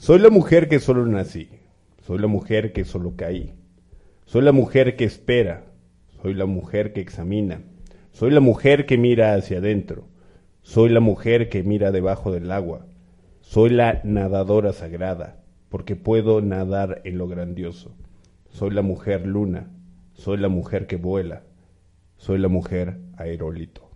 Soy la mujer que solo nací. Soy la mujer que solo caí. Soy la mujer que espera. Soy la mujer que examina. Soy la mujer que mira hacia adentro. Soy la mujer que mira debajo del agua. Soy la nadadora sagrada, porque puedo nadar en lo grandioso. Soy la mujer luna. Soy la mujer que vuela. Soy la mujer aerólito.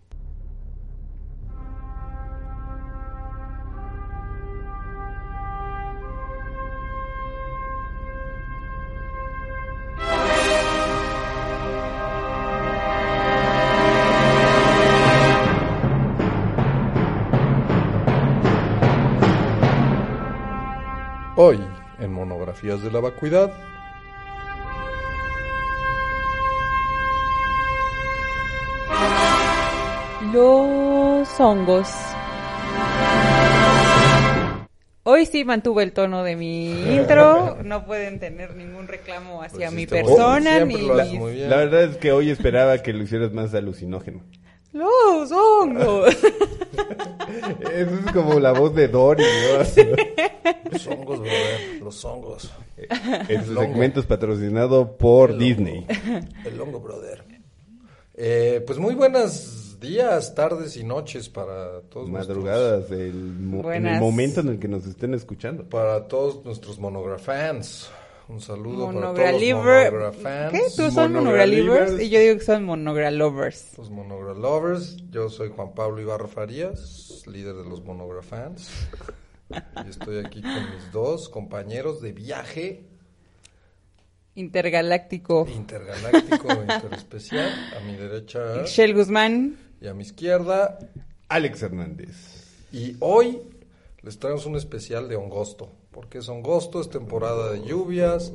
De la Vacuidad, Los hongos. Hoy sí mantuve el tono de mi intro. No pueden tener ningún reclamo hacia Pues mi persona ni. La verdad es que hoy esperaba que lo hicieras más alucinógeno. Los hongos. Eso es como la voz de Dory, ¿no? los hongos, brother, los hongos. Su segmento es patrocinado por Disney. El hongo, brother. Eh, pues muy buenos días, tardes y noches para todos Madrugadas, el mo- en el momento en el que nos estén escuchando. nuestros- para todos nuestros monografans. Un saludo para todos los. ¿Qué? ¿Tú son Monogralivers. Y yo digo que son monogralovers. Los monogralovers. Yo soy Juan Pablo Ibarra Farías, líder de los monografans. Y estoy aquí con mis dos compañeros de viaje Intergaláctico. intergaláctico interespecial. A mi derecha Shell Guzmán. y a mi izquierda. Alex Hernández. Y hoy les traemos un especial de Hongosto, porque es Hongosto, es temporada de lluvias,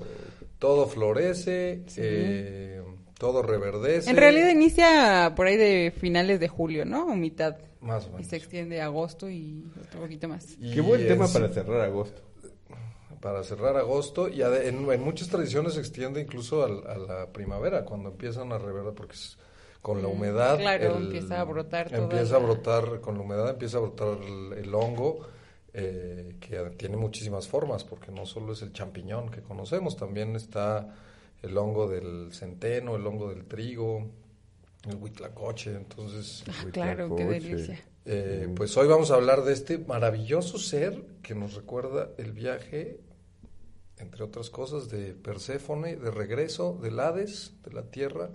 todo florece, eh, todo reverdece. En realidad inicia por ahí de finales de julio, ¿no? O mitad. Más o Y menos. se extiende a agosto y otro poquito más. Y Qué buen tema es- para cerrar agosto. para cerrar agosto y en, en muchas tradiciones se extiende incluso al- a, la primavera cuando empiezan a reverdar porque es- con la Mm, humedad claro, empieza a brotar toda empieza a la- brotar con la humedad empieza a brotar el, el hongo eh, que tiene muchísimas formas porque no solo es el champiñón que conocemos también está el hongo del centeno el hongo del trigo el huitlacoche entonces Ah, claro, qué delicia. eh, pues hoy vamos a hablar de este maravilloso ser que nos recuerda el viaje, entre otras cosas, de Perséfone, de regreso del Hades, de la Tierra,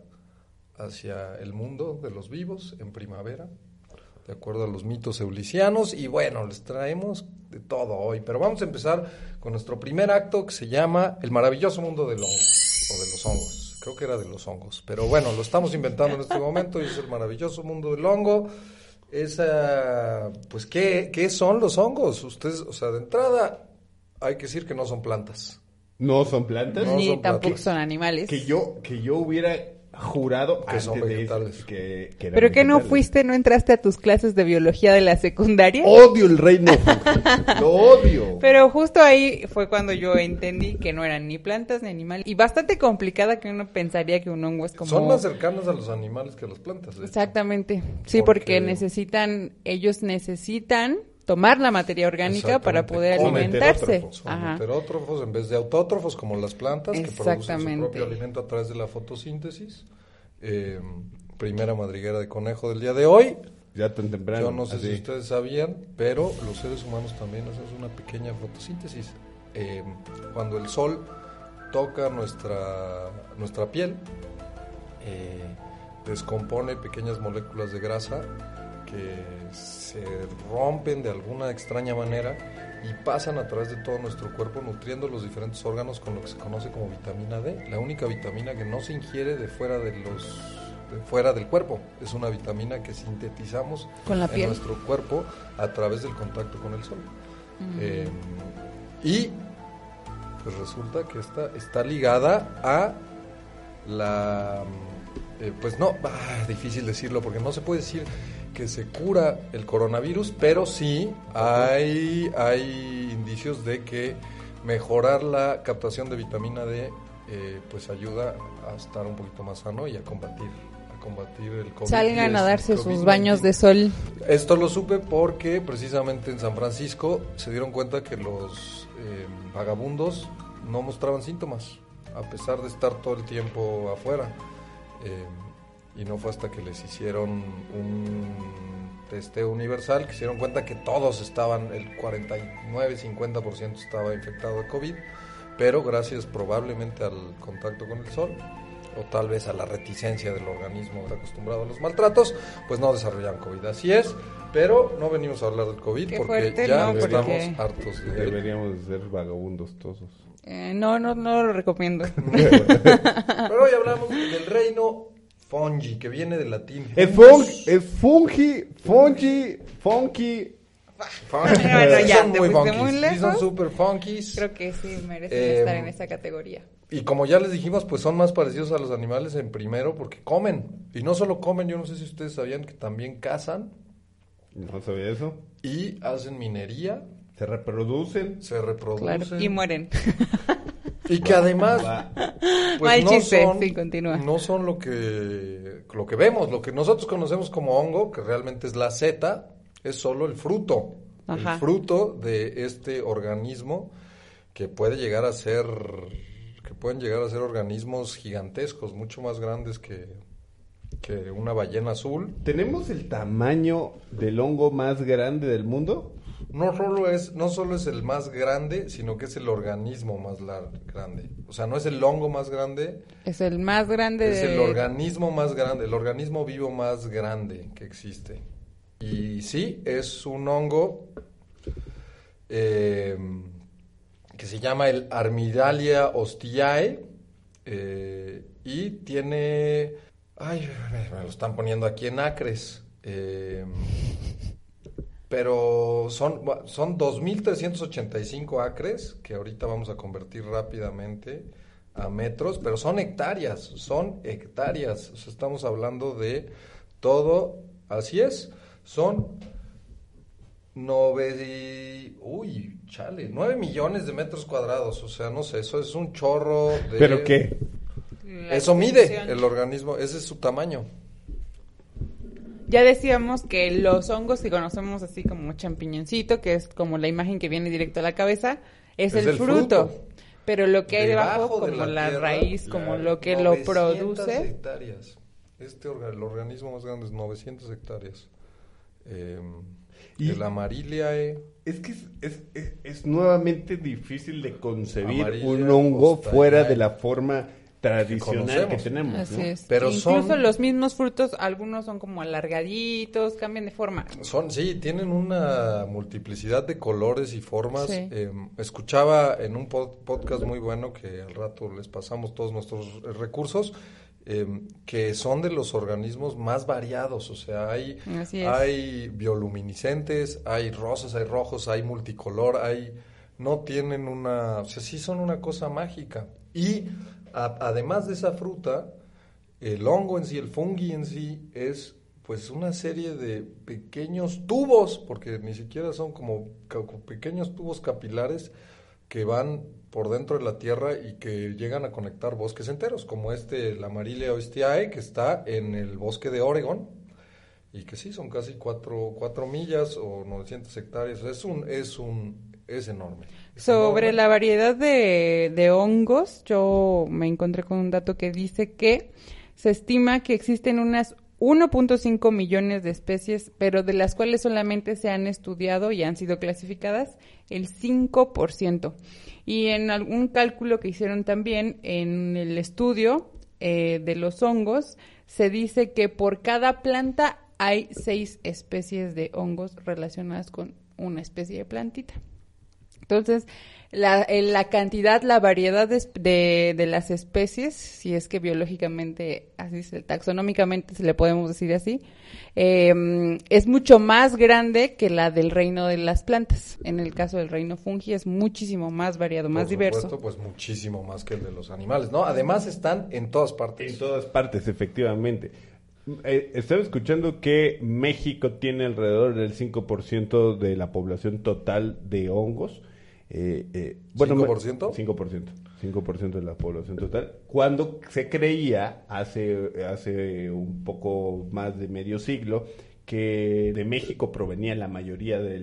hacia el mundo de los vivos en primavera, de acuerdo a los mitos eulisianos. Y bueno, les traemos de todo hoy, pero vamos a empezar con nuestro primer acto que se llama El maravilloso mundo del hongo, o de los hongos. Creo que era de los hongos, pero bueno, lo estamos inventando en este momento y es el maravilloso mundo del hongo. Esa, pues, ¿qué, ¿qué son los hongos? Ustedes, o sea, de entrada, hay que decir que no son plantas. No son plantas. No Ni son tampoco plantas. son animales. Que yo, que yo hubiera jurado Que son antes de eso vegetales. que, que ¿Pero que no vegetales. fuiste, no entraste a tus clases de biología de la secundaria? Odio el reino. Lo odio. Pero justo ahí fue cuando yo entendí que no eran ni plantas ni animales. Y bastante complicada que uno pensaría que un hongo es como... Son más cercanas a los animales que a las plantas. Exactamente. Sí, porque... Porque- necesitan, ellos necesitan tomar la materia orgánica para poder alimentarse. heterótrofos, Son Ajá. heterótrofos en vez de autótrofos como las plantas que producen su Exactamente. propio alimento a través de la fotosíntesis. Eh, primera madriguera de conejo del día de hoy. Ya tan temprano. Yo no sé así. si ustedes sabían, pero los seres humanos también hacemos una pequeña fotosíntesis. Eh, cuando el sol toca nuestra, nuestra piel, eh, descompone pequeñas moléculas de grasa que se rompen de alguna extraña manera y pasan a través de todo nuestro cuerpo nutriendo los diferentes órganos con lo que se conoce como vitamina D, la única vitamina que no se ingiere de fuera de los de fuera del cuerpo, es una vitamina que sintetizamos Con la en nuestro cuerpo a través del contacto con el sol. Mm. Eh, y pues resulta que esta está ligada a la eh, pues no, ah, difícil decirlo porque no se puede decir que se cura el coronavirus, pero sí hay, hay indicios de que mejorar la captación de vitamina D eh, pues ayuda a estar un poquito más sano y a combatir, a combatir el COVID. Salgan a darse sus baños de sol. Esto lo supe porque precisamente en San Francisco se dieron cuenta que los eh, vagabundos no mostraban síntomas, a pesar de estar todo el tiempo afuera. Eh, y no fue hasta que les hicieron un testeo universal que se dieron cuenta que todos estaban, el 49-50% estaba infectado de COVID, pero gracias probablemente al contacto con el sol o tal vez a la reticencia del organismo acostumbrado a los maltratos, pues no desarrollan COVID. Así es, pero no venimos a hablar del COVID Qué porque fuerte, ya ¿no? estamos Porque- hartos de él. Deberíamos de ser vagabundos todos. Eh, no, no, no lo recomiendo. Pero hoy hablamos del reino fungi, que viene del latín. Es fungus. fungi, es fungi, fungi, funky. Fungi. Bueno, ya, son muy muy sí son super funkies. Creo que sí merecen Eh, estar en esa categoría. Y como ya les dijimos, pues son más parecidos a los animales en primero porque comen. Y no solo comen, yo no sé si ustedes sabían que también cazan No sabía eso. y hacen minería, Se reproducen. se reproducen. Claro, y mueren. Y que además, pues Mal no chiste, son, sí, continúa. no son lo que, lo que vemos, lo que nosotros conocemos como hongo, que realmente es la seta, es solo el fruto. Ajá. El fruto de este organismo que puede llegar a ser, que pueden llegar a ser organismos gigantescos, mucho más grandes que, que una ballena azul. ¿Tenemos el tamaño del hongo más grande del mundo? No solo es, no solo es el más grande, sino que es el organismo más grande. O sea, no es el hongo más grande, Es el más grande Es de... el organismo más grande, el organismo vivo más grande que existe. Y sí, es un hongo eh, que se llama el Armidalia hostiae eh, y tiene... Ay, me lo están poniendo aquí en acres. eh, pero son, son 2.385 acres que ahorita vamos a convertir rápidamente a metros, pero son hectáreas, son hectáreas. O sea, estamos hablando de todo, así es, son nove, uy, chale, 9 millones de metros cuadrados. O sea, no sé, eso es un chorro de... ¿Pero qué? la Eso mide el organismo, ese es su tamaño. Ya decíamos que los hongos que conocemos así como champiñoncito, que es como la imagen que viene directo a la cabeza, es, Es el el fruto. fruto. Pero lo que hay debajo, Debajo de como la la, tierra, raíz, como lo que lo 900 produce, hectáreas. Este orga- el organismo más grande es 900 hectáreas. Eh, Y- el Amariliae, Es que es, es, es- es nuevamente difícil de concebir Amarilla, un hongo fuera de la forma tradicional que, tenemos. así ¿no? es. Pero Incluso son- los mismos frutos, algunos son como alargaditos, cambian de forma. son, sí, tienen una multiplicidad de colores y formas. Sí. Eh, escuchaba en un pod- podcast muy bueno que al rato les pasamos todos nuestros recursos. eh, que son de los organismos más variados, o sea, hay, hay bioluminiscentes, hay rosas, hay rojos, hay multicolor, hay no tienen una, o sea, sí son una cosa mágica. Y además de esa fruta, el hongo en sí, el fungi en sí, es pues una serie de pequeños tubos, porque ni siquiera son como pequeños tubos capilares que van por dentro de la tierra y que llegan a conectar bosques enteros, como este, la Marilia oestiae, que está en el bosque de Oregon, y que sí, son casi cuatro, cuatro millas o 900 hectáreas, es un, es un, es enorme. Sobre la variedad de, de hongos, yo me encontré con un dato que dice que se estima que existen unas 1.5 millones de especies, pero de las cuales solamente se han estudiado y han sido clasificadas el 5%. Y en algún cálculo que hicieron también en el estudio eh, de los hongos, se dice que por cada planta hay seis especies de hongos relacionadas con una especie de plantita. Entonces, la, eh, la cantidad, la variedad de, de, de las especies, si es que biológicamente, así se, taxonómicamente se le podemos decir así, eh, es mucho más grande que la del reino de las plantas. En el caso del reino fungi es muchísimo más variado, más Por diverso. supuesto, pues muchísimo más que el de los animales, ¿no? Además están en todas partes. En todas partes, efectivamente. Eh, estaba escuchando que México tiene alrededor del 5% de la población total de hongos. Eh, eh, bueno, ¿5%? 5%. 5% de la población total. Cuando se creía, hace, hace un poco más de medio siglo, que de México provenía la mayoría de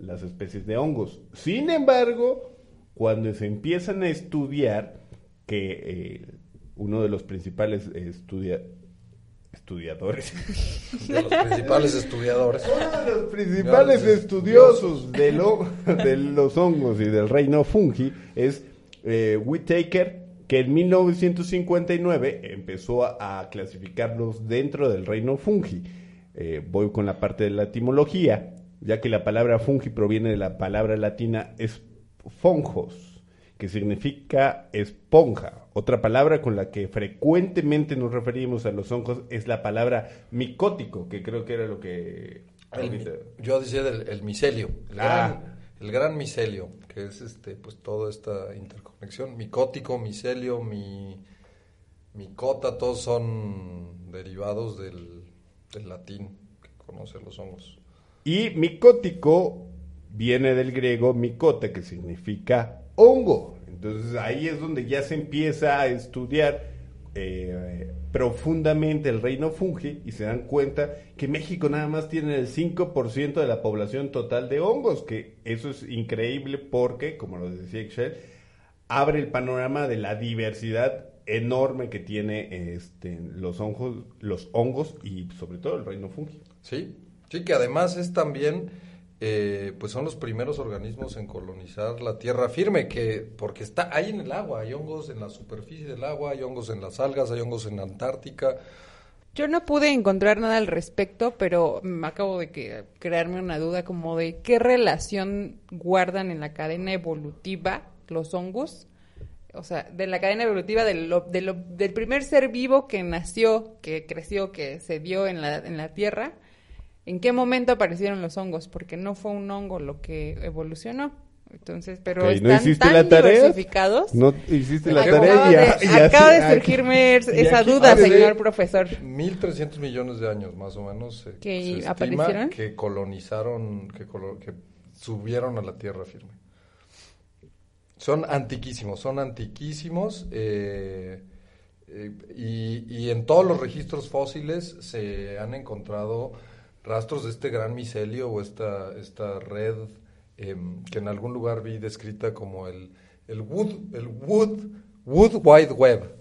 las especies de hongos. Sin embargo, cuando se empiezan a estudiar, que eh, uno de los principales estudia, estudiadores. De los principales estudiadores. Uno de los principales estudiosos de, lo, de los hongos y del reino fungi es eh, Whittaker, que en 1959 empezó a, clasificarlos dentro del reino fungi. Eh, voy con la parte de la etimología, ya que la palabra fungi proviene de la palabra latina esponjos, que significa esponja. Otra palabra con la que frecuentemente nos referimos a los hongos es la palabra micótico, que creo que era lo que... yo decía del el micelio, el, ah. gran, el gran micelio, que es este, pues toda esta interconexión. Micótico, micelio, mi, micota, todos son derivados del, del latín que conocen los hongos. Y micótico viene del griego micote, que significa hongo. Entonces ahí es donde ya se empieza a estudiar eh, profundamente el reino fungi y se dan cuenta que México nada más tiene el 5% de la población total de hongos, que eso es increíble porque, como lo decía Excel, abre el panorama de la diversidad enorme que tiene este, los hongos, los hongos y sobre todo el reino fungi. Sí, sí que además es también eh, pues son los primeros organismos en colonizar la tierra firme, que porque está ahí en el agua, hay hongos en la superficie del agua, hay hongos en las algas, hay hongos en la Antártica. Yo no pude encontrar nada al respecto, pero me acabo de que, crearme una duda como de qué relación guardan en la cadena evolutiva los hongos. O sea, de la cadena evolutiva del, primer ser vivo que nació, que creció, que se dio en la, en la Tierra, ¿En qué momento aparecieron los hongos? Porque no fue un hongo lo que evolucionó. Entonces, pero están tan diversificados. No hiciste la tarea. acaba de surgirme esa duda, señor profesor. 1.300 millones de años, más o menos, que aparecieron, que colonizaron, que, que subieron a la tierra firme. Son antiquísimos, son antiquísimos. Eh, eh, y, y en todos los registros fósiles se han encontrado rastros de este gran micelio o esta, esta red em, que en algún lugar vi descrita como el, el, wood, el wood, wood Wide Web,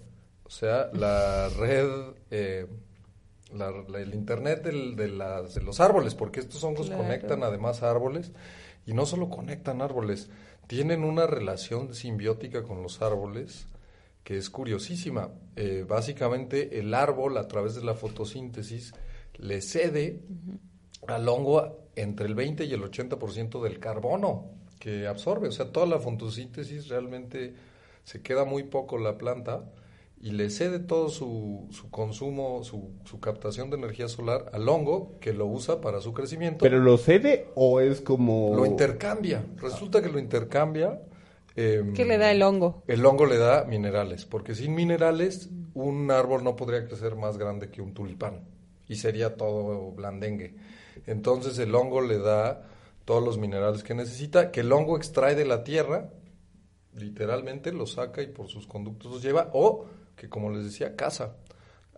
o sea, la red, eh, el Internet del, de, las, de, los árboles, porque estos hongos conectan además árboles y no solo conectan árboles, tienen una relación simbiótica con los árboles que es curiosísima. Eh, básicamente el árbol a través de la fotosíntesis le cede al hongo entre el 20 y el 80% del carbono que absorbe. O sea, toda la fotosíntesis realmente se queda muy poco la planta y le cede todo su, su consumo, su, su, captación de energía solar al hongo que lo usa para su crecimiento. ¿Pero lo cede o es como...? Lo intercambia. Resulta que lo intercambia. Em, ¿Qué le da el hongo? El hongo le da minerales, porque sin minerales un árbol no podría crecer más grande que un tulipán y sería todo blandengue. Entonces el hongo le da todos los minerales que necesita, que el hongo extrae de la tierra, literalmente lo saca y por sus conductos los lleva, o que como les decía, caza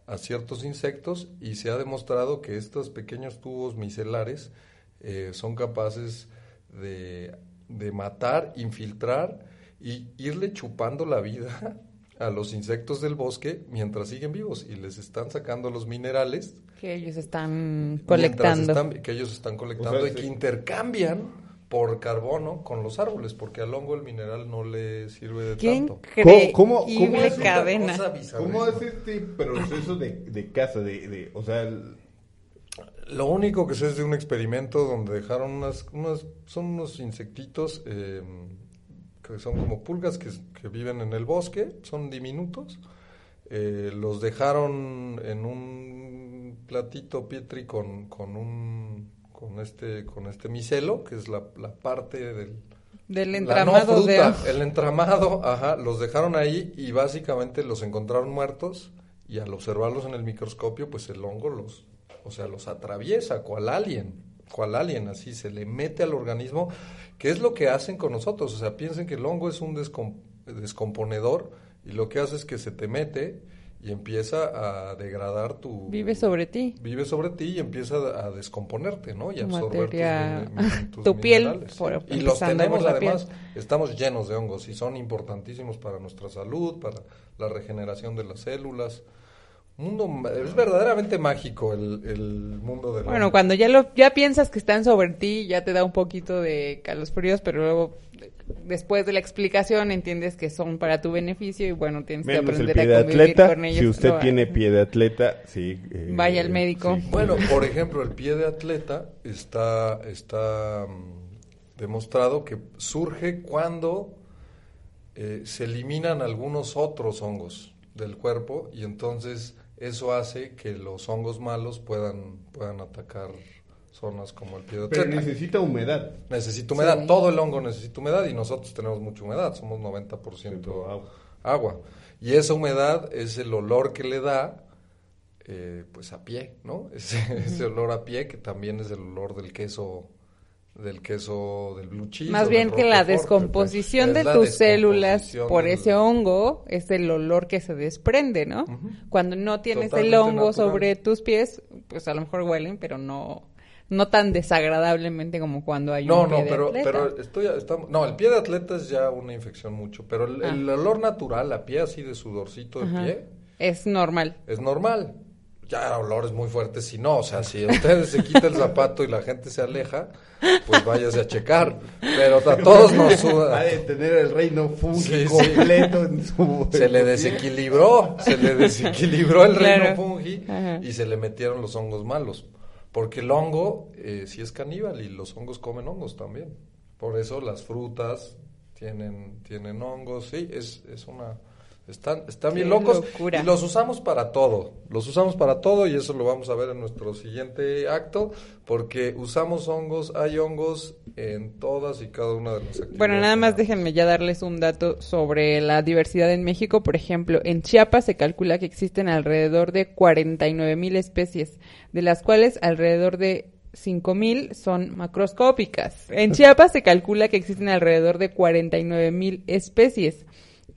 a ciertos insectos y se ha demostrado que estos pequeños tubos micelares eh, son capaces de, de matar, infiltrar y irle chupando la vida a los insectos del bosque mientras siguen vivos y les están sacando los minerales que ellos están colectando. que ellos están colectando y que intercambian por carbono con los árboles, porque al hongo el mineral no le sirve de tanto. ¿Cómo, cómo, es cadena? ¿Cómo es este proceso de, de caza? De, o sea, Lo único que sé es de un experimento donde dejaron unas, unas son unos insectitos eh, que son como pulgas que, viven en el bosque, son diminutos. Eh, los dejaron en un platito Pietri con, con un con este con este micelo que es la, la parte del del entramado el entramado ajá los dejaron ahí y básicamente los encontraron muertos y al observarlos en el microscopio pues el hongo los o sea los atraviesa cual alien cual alien, así se le mete al organismo, que es lo que hacen con nosotros. O sea, piensen que el hongo es un descom- descomponedor y lo que hace es que se te mete y empieza a degradar tu... Vive sobre ti. vive sobre ti y empieza a descomponerte, ¿no? Y absorber materia- tus, tu piel, por- Y los tenemos piel. además, estamos llenos de hongos y son importantísimos para nuestra salud, para la regeneración de las células. Mundo, es verdaderamente mágico el, el mundo del Bueno, hongo. cuando ya lo ya piensas que están sobre ti, ya te da un poquito de calosfríos, pero luego después de la explicación entiendes que son para tu beneficio y bueno, tienes que Menos el aprender pie de a convivir atleta. con ellos. Si usted tiene pie de atleta, sí. eh, Vaya al médico. sí. Bueno, por ejemplo, el pie de atleta está, está mm, demostrado que surge cuando eh, se eliminan algunos otros hongos del cuerpo y entonces eso hace que los hongos malos puedan, puedan atacar zonas como el pie de Pero necesita humedad. Necesita humedad, Sí. todo el hongo necesita humedad y nosotros tenemos mucha humedad, somos 90% Agua. agua. Y esa humedad es el olor que le da, eh, pues a pie, ¿no? Ese, ese olor a pie que también es el olor del queso, del queso del blue cheese. Más bien que la descomposición es de la tus células por del- ese hongo es el olor que se desprende, ¿no? Cuando no tienes el hongo natural. sobre tus pies, pues a lo mejor huelen, pero no no tan desagradablemente como cuando hay No, un pie no, de pero, atleta. pero estoy, estamos, no, el pie de atleta es ya una infección mucho, pero el, Ah. el olor natural a pie, así de sudorcito de Ajá. pie, es normal. es normal. Ya olores muy fuertes, si no, o sea, si ustedes se quita el zapato y la gente se aleja, pues váyase a checar. Pero a todos nos Ha suda. de tener el reino fungi Sí, sí. completo en su. Se le desequilibró, se le desequilibró el Claro. reino fungi Ajá. y se le metieron los hongos malos. Porque el hongo eh, sí es caníbal y los hongos comen hongos también. Por eso las frutas tienen, tienen hongos, sí, es, es una... Están, están bien locos locura. y los usamos para todo, los usamos para todo y eso lo vamos a ver en nuestro siguiente acto porque usamos hongos, hay hongos en todas y cada una de las actividades. Bueno, nada más déjenme ya darles un dato sobre la diversidad en México. Por ejemplo, en Chiapas se calcula que existen alrededor de 49 mil especies, de las cuales alrededor de 5 mil son macroscópicas. En Chiapas se calcula que existen alrededor de 49 mil especies.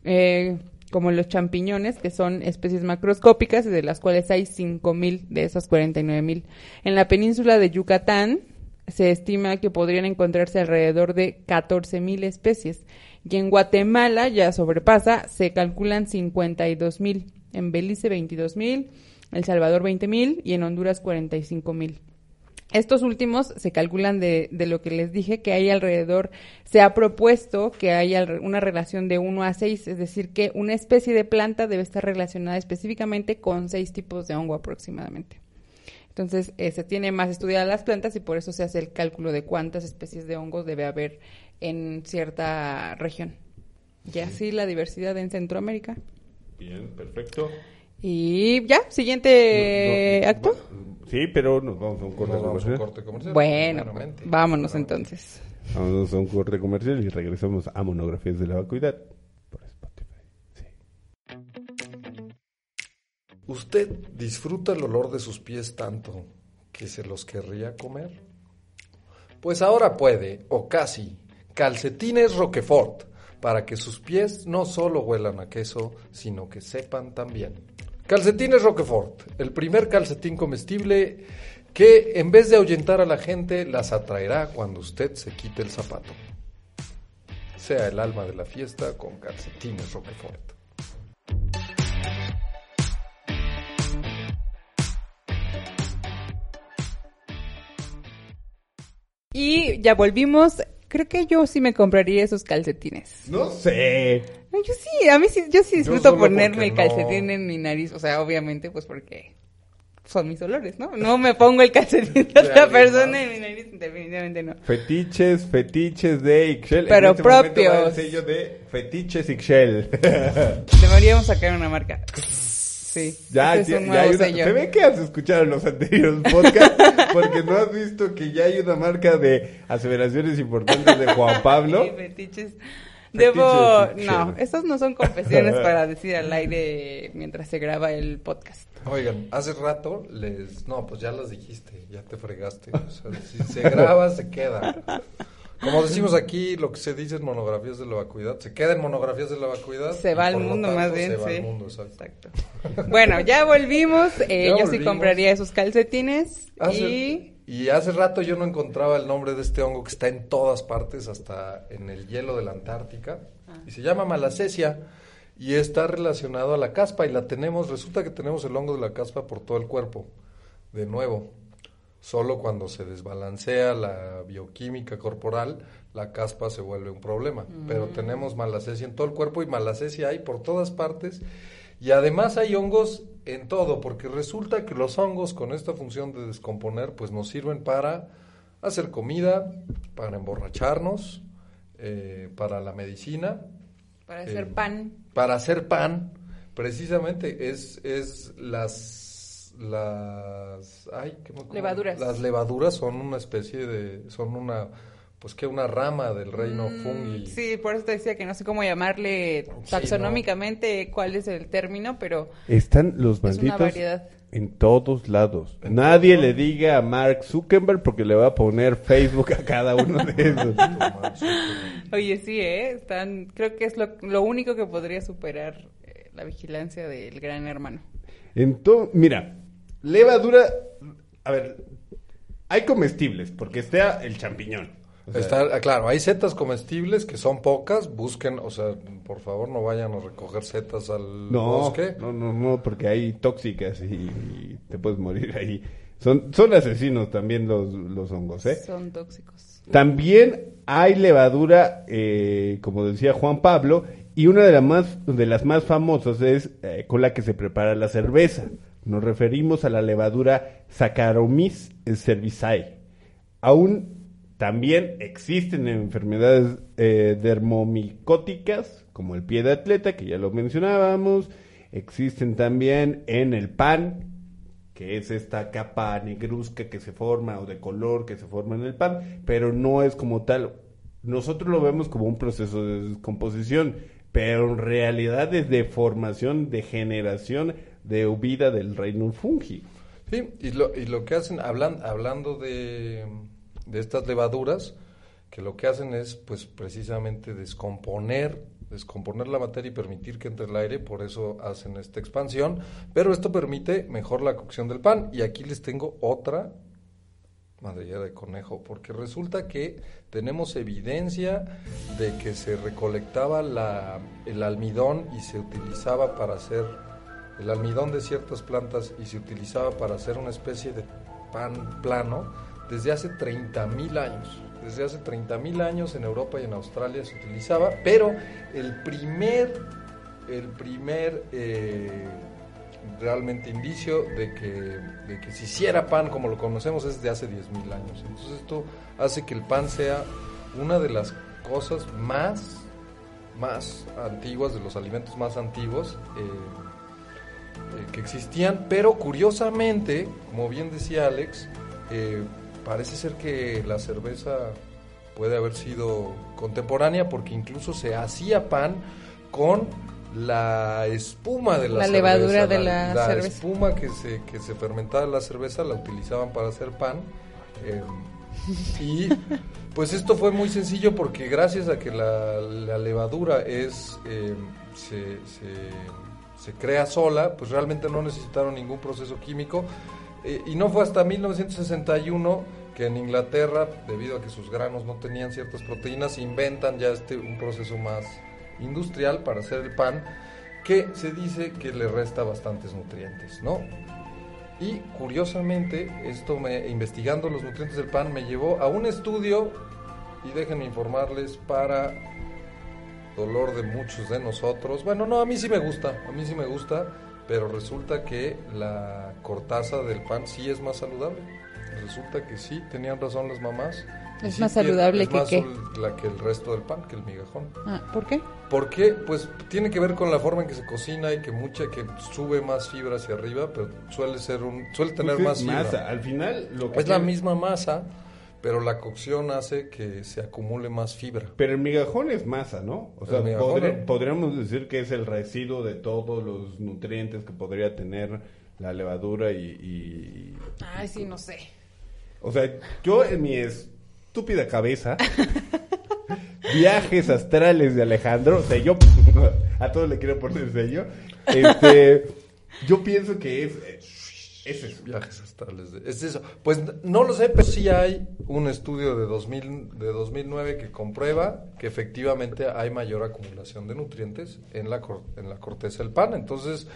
Eh, como los champiñones, que son especies macroscópicas y de las cuales hay 5.000 de esas 49.000. En la península de Yucatán se estima que podrían encontrarse alrededor de 14.000 especies y en Guatemala ya sobrepasa, se calculan 52.000, en Belice 22.000, El Salvador 20.000 y en Honduras 45.000. Estos últimos se calculan de, lo que les dije, que hay alrededor, se ha propuesto que haya una relación de 1 a 6, es decir, que una especie de planta debe estar relacionada específicamente con seis tipos de hongo aproximadamente. Entonces, eh, se tiene más estudiadas las plantas y por eso se hace el cálculo de cuántas especies de hongos debe haber en cierta región. Y así la diversidad en Centroamérica. Bien, perfecto. Y ya, siguiente No, no, acto. va- Sí, pero nos vamos a un corte Nos vamos a un comercial. corte comercial. Bueno, Claramente. vámonos Claramente. entonces. Vamos a un corte comercial y regresamos a Monografías de la Vacuidad por Spotify. Sí. ¿Usted disfruta el olor de sus pies tanto que se los querría comer? Pues ahora puede, o casi, calcetines Roquefort, para que sus pies no solo huelan a queso, sino que sepan también. Calcetines Roquefort, el primer calcetín comestible que en vez de ahuyentar a la gente, las atraerá cuando usted se quite el zapato. Sea el alma de la fiesta con calcetines Roquefort. Y ya volvimos. Creo que yo sí me compraría esos calcetines. No sé. No, Yo sí, a mí sí, yo sí disfruto ponerme el no. calcetín en mi nariz. O sea, obviamente, pues porque son mis olores, ¿no? No me pongo el calcetín de otra persona en mi nariz, definitivamente no. Fetiches, fetiches de Ixchel. Pero en este propios. va el sello de Fetiches Ixchel. Deberíamos sacar una marca. Sí. ya, ese ya, es un ya hay nuevo una-. Se ve que has escuchado los anteriores podcasts porque no has visto que ya hay una marca de aseveraciones importantes de Juan Pablo. Sí, fetiches. Debo, no, estas no son confesiones para decir al aire mientras se graba el podcast. Oigan, hace rato les... No, pues ya las dijiste, ya te fregaste. O sea, si se graba, se queda. Como decimos aquí, lo que se dice en monografías de la vacuidad, se queda en monografías de la vacuidad. Se va al mundo tanto, más bien, se va al mundo, exacto. Exacto. Bueno, ya volvimos. Eh, Ya yo sí compraría esos calcetines Hace- y y hace rato yo no encontraba el nombre de este hongo que está en todas partes, hasta en el hielo de la Antártica, y se llama malacesia y está relacionado a la caspa y la tenemos, resulta que tenemos el hongo de la caspa por todo el cuerpo, de nuevo. Solo cuando se desbalancea la bioquímica corporal, la caspa se vuelve un problema. Pero tenemos malacesia en todo el cuerpo y malacesia hay por todas partes. Y además hay hongos en todo, porque resulta que los hongos con esta función de descomponer, pues nos sirven para hacer comida, para emborracharnos, eh, para la medicina, para hacer Eh, pan. para hacer pan, precisamente es, es las las ay, ¿qué me acuerdo? Levaduras. Las levaduras son una especie de son una pues que una rama del reino Mm, fungi. Sí, por eso te decía que no sé cómo llamarle Sí, taxonómicamente cuál es el término, pero Están los es una malditos variedad. en todos lados. En Nadie le diga a Mark Zuckerberg porque le va a poner Facebook a cada uno de esos. Oye, sí, ¿eh? Están, creo que es lo, lo único que podría superar eh, la vigilancia del gran hermano. Entonces, mira, levadura, a ver, hay comestibles porque está el champiñón. O sea, Está, ah, claro, hay setas comestibles que son pocas, busquen, o sea, por favor no vayan a recoger setas al no, bosque. no, no, no, porque hay tóxicas y, y te puedes morir ahí. Son, son asesinos también los, los hongos, ¿eh? Son tóxicos. También hay levadura, eh, como decía Juan Pablo, y una de, las más, de las más famosas es eh, con la que se prepara la cerveza. Nos referimos a la levadura Saccharomyces cerevisiae. Aún también existen enfermedades eh, dermomicóticas, como el pie de atleta, que ya lo mencionábamos. Existen también en el pan, que es esta capa negruzca que se forma o de color que se forma en el pan, pero no es como tal. Nosotros lo vemos como un proceso de descomposición, pero en realidad es de formación, de vida del reino fungi. Sí, y lo, y lo que hacen, hablan, hablando de, de estas levaduras, que lo que hacen es, pues, precisamente descomponer, descomponer la materia y permitir que entre el aire, por eso hacen esta expansión, pero esto permite mejor la cocción del pan. Y aquí les tengo otra madriguera de conejo, porque resulta que tenemos evidencia de que se recolectaba la, el almidón y se utilizaba para hacer el almidón de ciertas plantas y se utilizaba para hacer una especie de pan plano desde hace 30.000 años. Desde hace 30.000 años en Europa y en Australia se utilizaba, pero el primer, el primer eh, realmente indicio de que, de que se hiciera pan como lo conocemos es de hace 10.000 años. Entonces esto hace que el pan sea una de las cosas más, más antiguas, de los alimentos más antiguos. eh, eh, que existían, pero curiosamente, como bien decía Alex, eh, parece ser que la cerveza puede haber sido contemporánea porque incluso se hacía pan con la espuma de la, La cerveza, levadura de la la cerveza. espuma que se, que se fermentaba en la cerveza la utilizaban para hacer pan. eh, y pues esto fue muy sencillo porque gracias a que la, la levadura es eh, se, se- se crea sola, pues realmente no necesitaron ningún proceso químico. Eh, y no fue hasta 1961 que en Inglaterra, debido a que sus granos no tenían ciertas proteínas, inventan ya este un proceso más industrial para hacer el pan, que se dice que le resta bastantes nutrientes, ¿no? Y curiosamente, esto me, investigando los nutrientes del pan me llevó a un estudio, y déjenme informarles, para dolor de muchos de nosotros. Bueno, no, a mí sí me gusta, a mí sí me gusta, pero resulta que la cortaza del pan sí es más saludable. Resulta que sí, tenían razón las mamás. ¿Es sí más saludable es que más qué? La que el resto del pan, que el migajón. Ah, ¿Por qué? ¿Por qué? Pues tiene que ver con la forma en que se cocina y que mucha que sube más fibra hacia arriba, pero suele ser un suele tener Pues más es fibra. Al final, lo que Es la misma masa, pero la cocción hace que se acumule más fibra. Pero el migajón es masa, ¿no? O sea, podríamos decir que es el residuo de todos los nutrientes que podría tener la levadura y, y- Ay, sí, no sé. O sea, yo en mi estúpida cabeza, viajes astrales de Alejandro, o sea, yo a todos le quiero poner sello, este, yo pienso que es, es eso. Viajes astrales. de- es eso. Pues no lo sé, pero sí hay un estudio de, 2000, de 2009 que comprueba que efectivamente hay mayor acumulación de nutrientes en la, cor- en la corteza del pan. Entonces,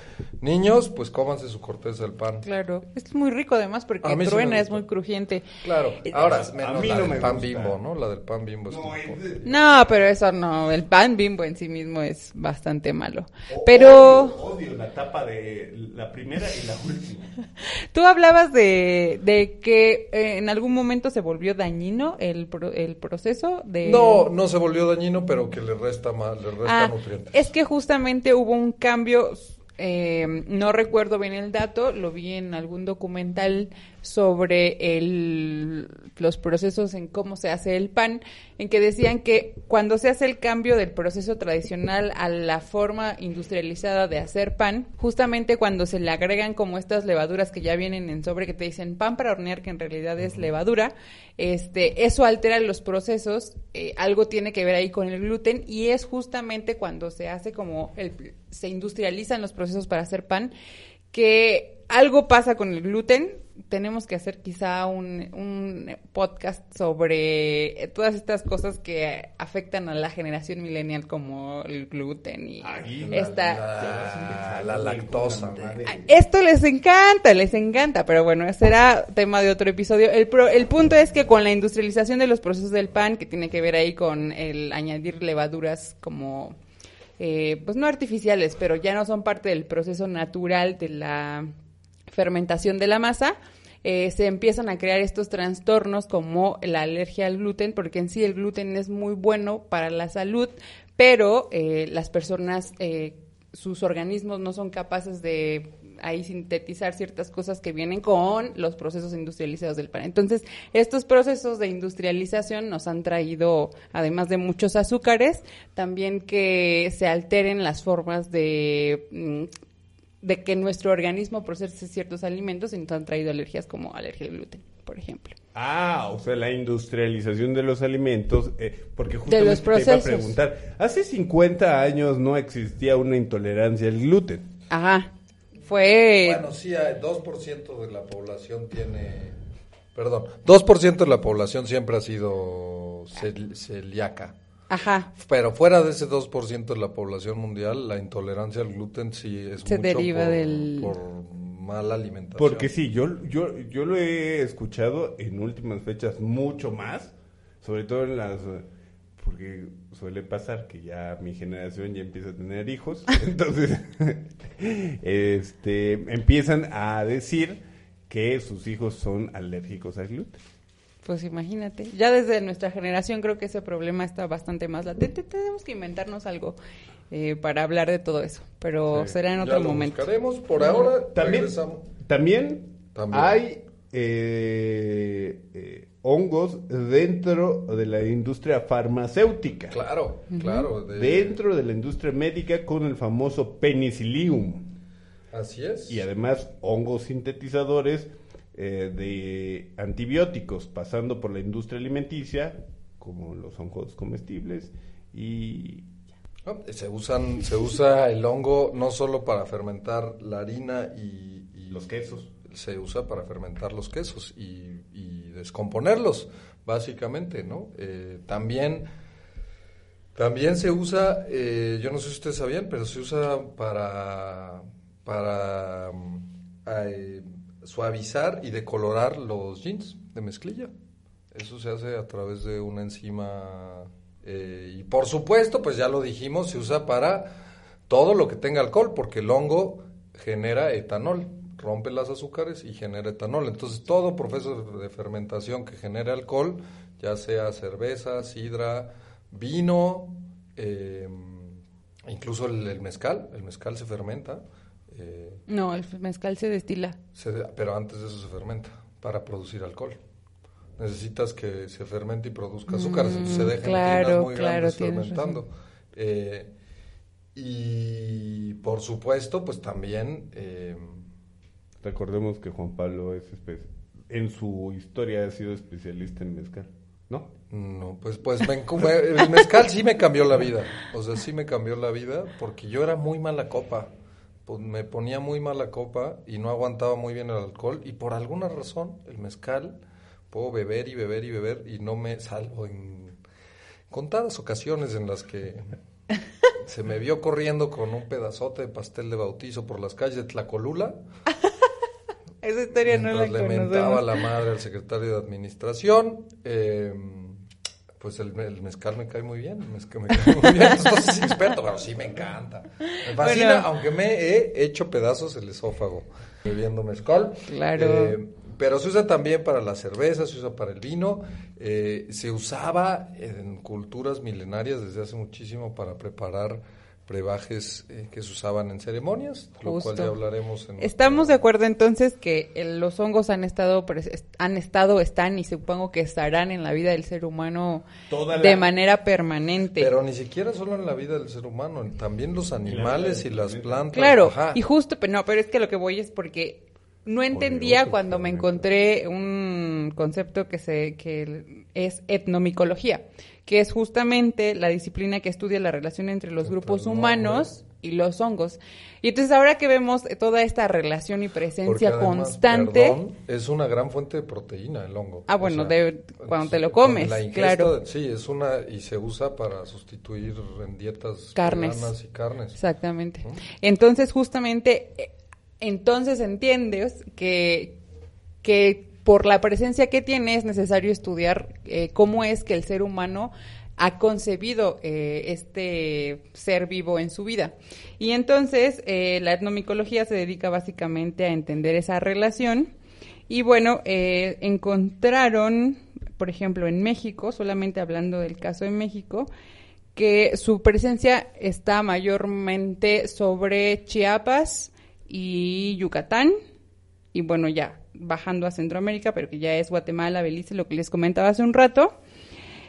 niños, pues cómanse su corteza del pan. Claro. Es muy rico además porque A mí sí truena, me es muy crujiente. Claro, Eh, ahora a menos mí la no del me pan gusta. bimbo, ¿no? La del pan bimbo es No, es de- No, pero eso no. El pan bimbo en sí mismo es bastante malo. o- Pero Odio, odio la tapa de la primera y la última. tú hablabas de, de que eh, en algún momento se volvió dañino el, pro- el proceso de... No, no se volvió dañino, pero que le resta más, le resta Ah, nutrientes. es que justamente hubo un cambio, eh, no recuerdo bien el dato, lo vi en algún documental sobre el, los procesos en cómo se hace el pan, en que decían que cuando se hace el cambio del proceso tradicional a la forma industrializada de hacer pan, justamente cuando se le agregan como estas levaduras que ya vienen en sobre que te dicen pan para hornear, que en realidad es levadura, este, eso altera los procesos, eh, algo tiene que ver ahí con el gluten y es justamente cuando se hace como el, se industrializan los procesos para hacer pan que algo pasa con el gluten. Tenemos que hacer quizá un, un podcast sobre todas estas cosas que afectan a la generación millennial como el gluten y Ahí, esta... La, la lactosa. Esto les encanta, les encanta, pero bueno, será tema de otro episodio. El, pro- el punto es que con la industrialización de los procesos del pan, que tiene que ver ahí con el añadir levaduras como, eh, pues no artificiales, pero ya no son parte del proceso natural de la fermentación de la masa, eh, se empiezan a crear estos trastornos como la alergia al gluten, porque en sí el gluten es muy bueno para la salud, pero eh, las personas, eh, sus organismos no son capaces de ahí sintetizar ciertas cosas que vienen con los procesos industrializados del pan. Entonces, estos procesos de industrialización nos han traído, además de muchos azúcares, también que se alteren las formas de mm, de que nuestro organismo procese ciertos alimentos y nos han traído alergias como alergia al gluten, por ejemplo. Ah, o sea, la industrialización de los alimentos, eh, porque justamente los te iba a procesos. preguntar, hace 50 años no existía una intolerancia al gluten. Ajá. Fue Bueno, sí, hay 2% de la población tiene... Perdón, 2% de la población siempre ha sido cel- celíaca. Ajá. Pero fuera de ese 2% de la población mundial, la intolerancia al gluten sí es Se mucho deriva por, del- por mala alimentación. Porque sí, yo, yo, yo lo he escuchado en últimas fechas mucho más, sobre todo en las... Porque suele pasar que ya mi generación ya empieza a tener hijos, entonces este, empiezan a decir que sus hijos son alérgicos al gluten. Pues imagínate. Ya desde nuestra generación creo que ese problema está bastante más latente. Tenemos que inventarnos algo eh, para hablar de todo eso, pero Sí. será en Ya otro lo momento. buscaremos. Por ahora, También, regresamos. también, También. hay eh, eh, hongos dentro de la industria farmacéutica. Claro, claro. de- Dentro de la industria médica con el famoso penicillium. Así es. Y además hongos sintetizadores eh, de antibióticos, pasando por la industria alimenticia, como los hongos comestibles y... No, Se usan, se usa el hongo no solo para fermentar la harina y, y Los quesos. se usa para fermentar los quesos y, y descomponerlos, básicamente, ¿no? Eh, también, también se usa, eh, yo no sé si ustedes sabían, pero se usa para, para mm, eh, suavizar y decolorar los jeans de mezclilla. Eso se hace a través de una enzima eh, y por supuesto, pues ya lo dijimos, se usa para todo lo que tenga alcohol, porque el hongo genera etanol, rompe las azúcares y genera etanol. Entonces, todo proceso de fermentación que genere alcohol, ya sea cerveza, sidra, vino, eh, incluso el, el mezcal, el mezcal se fermenta, eh, No, el mezcal se destila. se- pero antes de eso se fermenta para producir alcohol. necesitas que se fermente y produzca azúcares, Mm, entonces se dejan claro, tinas muy claro, grandes fermentando. Eh, y por supuesto, pues también... eh, Recordemos que Juan Pablo es en su historia ha sido especialista en mezcal, ¿no? No, pues, pues me- el mezcal sí me cambió la vida. O sea, sí me cambió la vida porque yo era muy mala copa. Pues me ponía muy mala copa y no aguantaba muy bien el alcohol. Y por alguna razón, el mezcal, puedo beber y beber y beber y no me salvo en contadas ocasiones en las que se me vio corriendo con un pedazote de pastel de bautizo por las calles de Tlacolula. Esa historia no la Mientras le mentaba conocemos. la madre al secretario de administración, eh, pues el, el mezcal me cae muy bien. mezcal me cae muy bien. No soy experto, pero sí me encanta. Me fascina, Bueno. aunque me he hecho pedazos el esófago bebiendo mezcal. Claro. Eh, pero se usa también para la cerveza, se usa para el vino. eh, se usaba en culturas milenarias desde hace muchísimo para preparar brebajes eh, que se usaban en ceremonias, lo cual ya hablaremos en Estamos de acuerdo entonces que el- los hongos han estado, han estado, están y supongo que estarán en la vida del ser humano Toda la- de manera permanente. Pero ni siquiera solo en la vida del ser humano, también los animales y las plantas. Claro, Ajá. y justo, pero no, pero es que lo que voy es porque no entendía Poderoso, cuando me encontré un concepto que se que es etnomicología, que es justamente la disciplina que estudia la relación entre los grupos humanos y los hongos. Y entonces ahora que vemos toda esta relación y presencia además, constante, perdón, es una gran fuente de proteína el hongo. Ah, O bueno, sea, de- cuando te lo comes, la ingesta claro. sí, es una y se usa para sustituir en dietas Carnes. y carnes. Exactamente. ¿no? Entonces, justamente, eh, entonces entiendes que, que por la presencia que tiene es necesario estudiar eh, cómo es que el ser humano ha concebido eh, este ser vivo en su vida. Y entonces, eh, la etnomicología se dedica básicamente a entender esa relación. Y bueno, eh, encontraron, por ejemplo, en México, solamente hablando del caso de México, que su presencia está mayormente sobre Chiapas y Yucatán, y bueno, ya bajando a Centroamérica, pero que ya es Guatemala, Belice, lo que les comentaba hace un rato.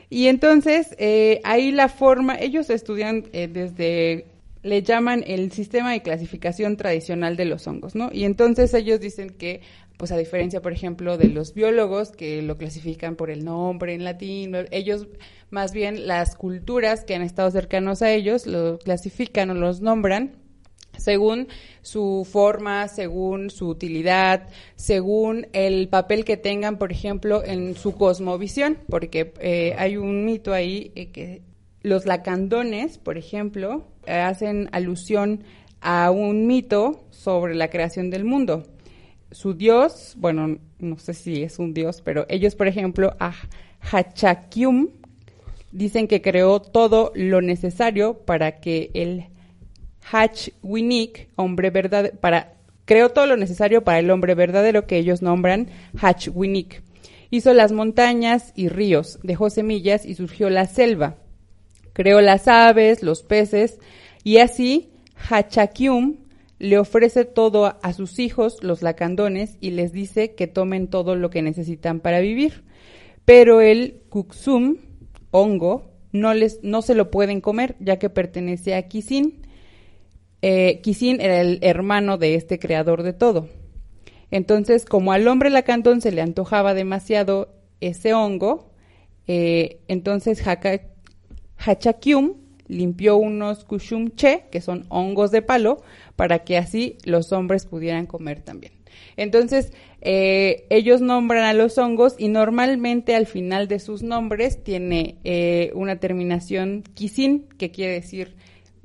Y entonces, eh, ahí la forma, ellos estudian eh, desde, le llaman el sistema de clasificación tradicional de los hongos, ¿no? Y entonces ellos dicen que, pues a diferencia, por ejemplo, de los biólogos que lo clasifican por el nombre en latín, ellos, más bien las culturas que han estado cercanos a ellos, lo clasifican o los nombran según su forma, según su utilidad, según el papel que tengan, por ejemplo, en su cosmovisión, porque eh, hay un mito ahí eh, que los lacandones, por ejemplo, hacen alusión a un mito sobre la creación del mundo. Su dios, bueno, no sé si es un dios, pero ellos, por ejemplo, a Hachakyum, dicen que creó todo lo necesario para que el Hachwinik, hombre verdadero, para creó todo lo necesario para el hombre verdadero que ellos nombran Hachwinik. Hizo las montañas y ríos, dejó semillas y surgió la selva. Creó las aves, los peces y así Hachakyum le ofrece todo a, sus hijos, los lacandones, y les dice que tomen todo lo que necesitan para vivir. Pero el Kuksum, hongo, no, les, no se lo pueden comer, ya que pertenece a Kisin. Eh, Kisin era el hermano de este creador de todo. Entonces, como al hombre lacandón se le antojaba demasiado ese hongo, eh, entonces Hachakyum limpió unos kushumche, que son hongos de palo, para que así los hombres pudieran comer también. Entonces, eh, ellos nombran a los hongos y normalmente al final de sus nombres tiene eh, una terminación kisin, que quiere decir,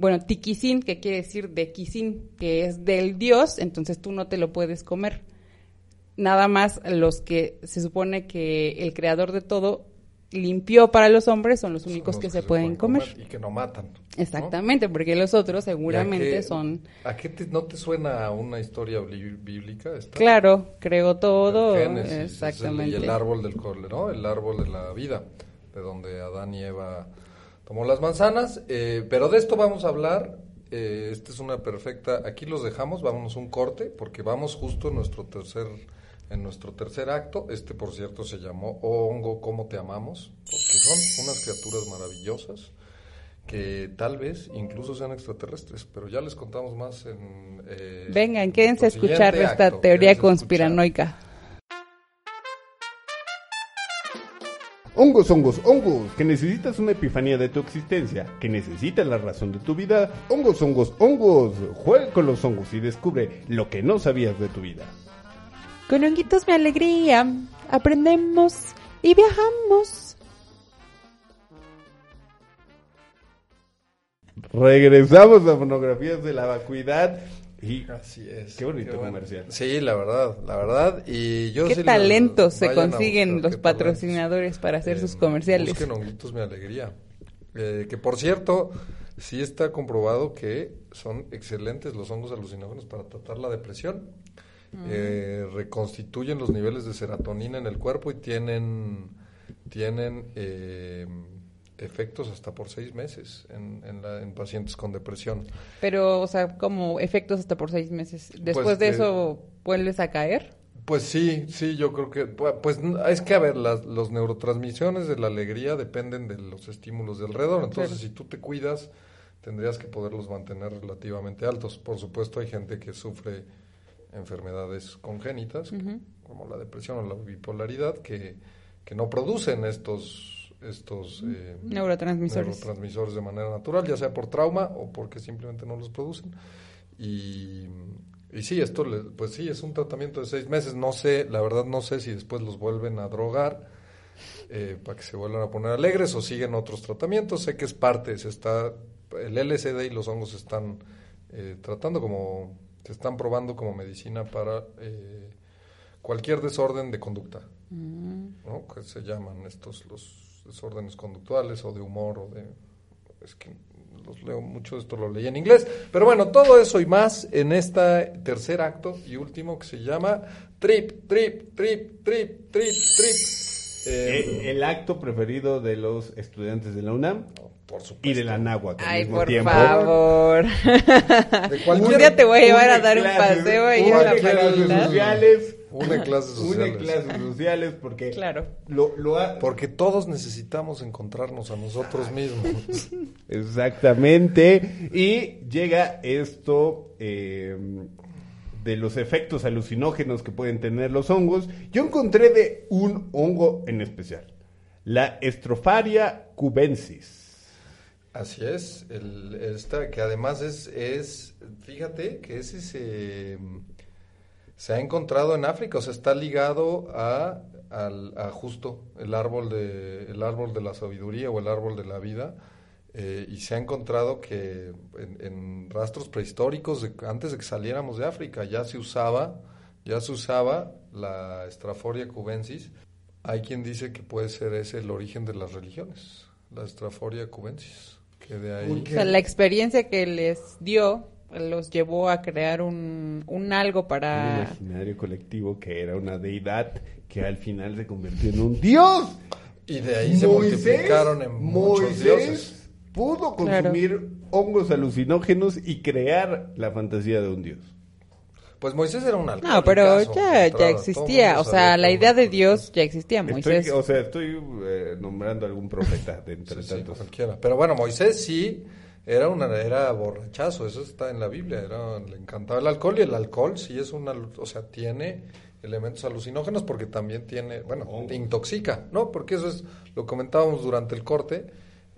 bueno, tikisin, que quiere decir de kisin, que es del dios, entonces tú no te lo puedes comer. Nada más los que se supone que el creador de todo limpió para los hombres son los Son únicos los que, se, pueden comer. Y que no matan. ¿no? Exactamente, porque los otros ¿Y a seguramente qué- son... ¿A qué te- no te suena una historia bli- bíblica? esta? Claro, creó todo. El Génesis, el- Exactamente. y el árbol del ¿no? El árbol de la vida, de donde Adán y Eva tomó las manzanas. eh, pero de esto vamos a hablar. eh, esta es una perfecta. Aquí los dejamos, vámonos un corte, porque vamos justo en nuestro tercer en nuestro tercer acto. Este, por cierto, se llamó Oh Hongo, ¿cómo te amamos? Porque son unas criaturas maravillosas que tal vez incluso sean extraterrestres, pero ya les contamos más en... Eh, Vengan, quédense a escuchar esta acto. teoría Quédense a Hongos, hongos, hongos, que necesitas una epifanía de tu existencia, que necesitas la razón de tu vida. Hongos, hongos, hongos, juega con los hongos y descubre lo que no sabías de tu vida. Con honguitos mi alegría, aprendemos y viajamos. Regresamos a monografías de la vacuidad y Así es. Qué bonito bueno. comercial. Sí, la verdad, la verdad. Y yo ¿Qué sí talentos se consiguen buscar, los talentos. patrocinadores para hacer Eh, sus comerciales? Busquen honguitos mi alegría. Eh, que por cierto, sí está comprobado que son excelentes los hongos alucinógenos para tratar la depresión. Mm. Eh, reconstituyen los niveles de serotonina en el cuerpo y tienen, tienen eh, efectos hasta por seis meses en, en la- en pacientes con depresión. Pero, o sea, como efectos hasta por seis meses. Después Pues, de eh, eso, ¿vuelves a caer? Pues sí, sí, yo creo que, pu- pues n- es que a ver, las los neurotransmisiones de la alegría dependen de los estímulos de alrededor, entonces si tú te cuidas, tendrías que poderlos mantener relativamente altos. Por supuesto, hay gente que sufre enfermedades congénitas, como la depresión o la bipolaridad, que, que no producen estos, estos eh, Neurotransmisores. neurotransmisores de manera natural, ya sea por trauma o porque simplemente no los producen. Y, y sí, esto, le- pues sí, es un tratamiento de seis meses. No sé, la verdad no sé si después los vuelven a drogar eh, para que se vuelvan a poner alegres o siguen otros tratamientos. Sé que es parte, se está, el LSD y los hongos se están eh, tratando como, se están probando como medicina para eh, cualquier desorden de conducta. ¿no? Que se llaman estos los desórdenes conductuales o de humor o de es que los leo mucho esto lo leí en inglés, pero bueno, todo eso y más en este tercer acto y último que se llama Trip, Trip, Trip, Trip, Trip, Trip. Eh, Eh, el acto preferido de los estudiantes de la UNAM por supuesto. y de la náhuatl al Ay, mismo por tiempo. favor. Un día te voy a llevar a dar un paseo ahí a la clases facultad. sociales. Une clases Une sociales. clases sociales porque Claro. lo, lo ha- Porque todos necesitamos encontrarnos a nosotros mismos. Exactamente. Y llega esto eh, de los efectos alucinógenos que pueden tener los hongos. Yo encontré de un hongo en especial, la Estrofaria cubensis. Así es, el, esta, que además es, es, fíjate que ese se, ha encontrado en África, o sea, está ligado a, al, a justo el árbol, de, el árbol de la sabiduría o el árbol de la vida, eh, y se ha encontrado que en, en rastros prehistóricos, de- antes de que saliéramos de África, ya se usaba, ya se usaba la Estraforia cubensis. Hay quien dice que puede ser ese el origen de las religiones, la Estraforia cubensis, que de ahí... O sea, la experiencia que les dio los llevó a crear un, un algo Un para... imaginario colectivo que era una deidad que al final se convirtió en un dios. Y de ahí se multiplicaron en muchos Moisés dioses. pudo Claro. consumir hongos alucinógenos y crear la fantasía de un dios. Pues Moisés era un alcohólico. No, pero ya, ya existía. O sea, la idea de un Dios ya existía. Moisés. Estoy, o sea, estoy eh, nombrando algún profeta de entre Sí, sí, tantos. cualquiera. Pero bueno, Moisés sí era una era borrachazo, eso está en la Biblia, era, le encantaba el alcohol y el alcohol sí es una, o sea, tiene elementos alucinógenos porque también tiene, bueno, te intoxica, ¿no? Porque eso es, lo comentábamos durante el corte,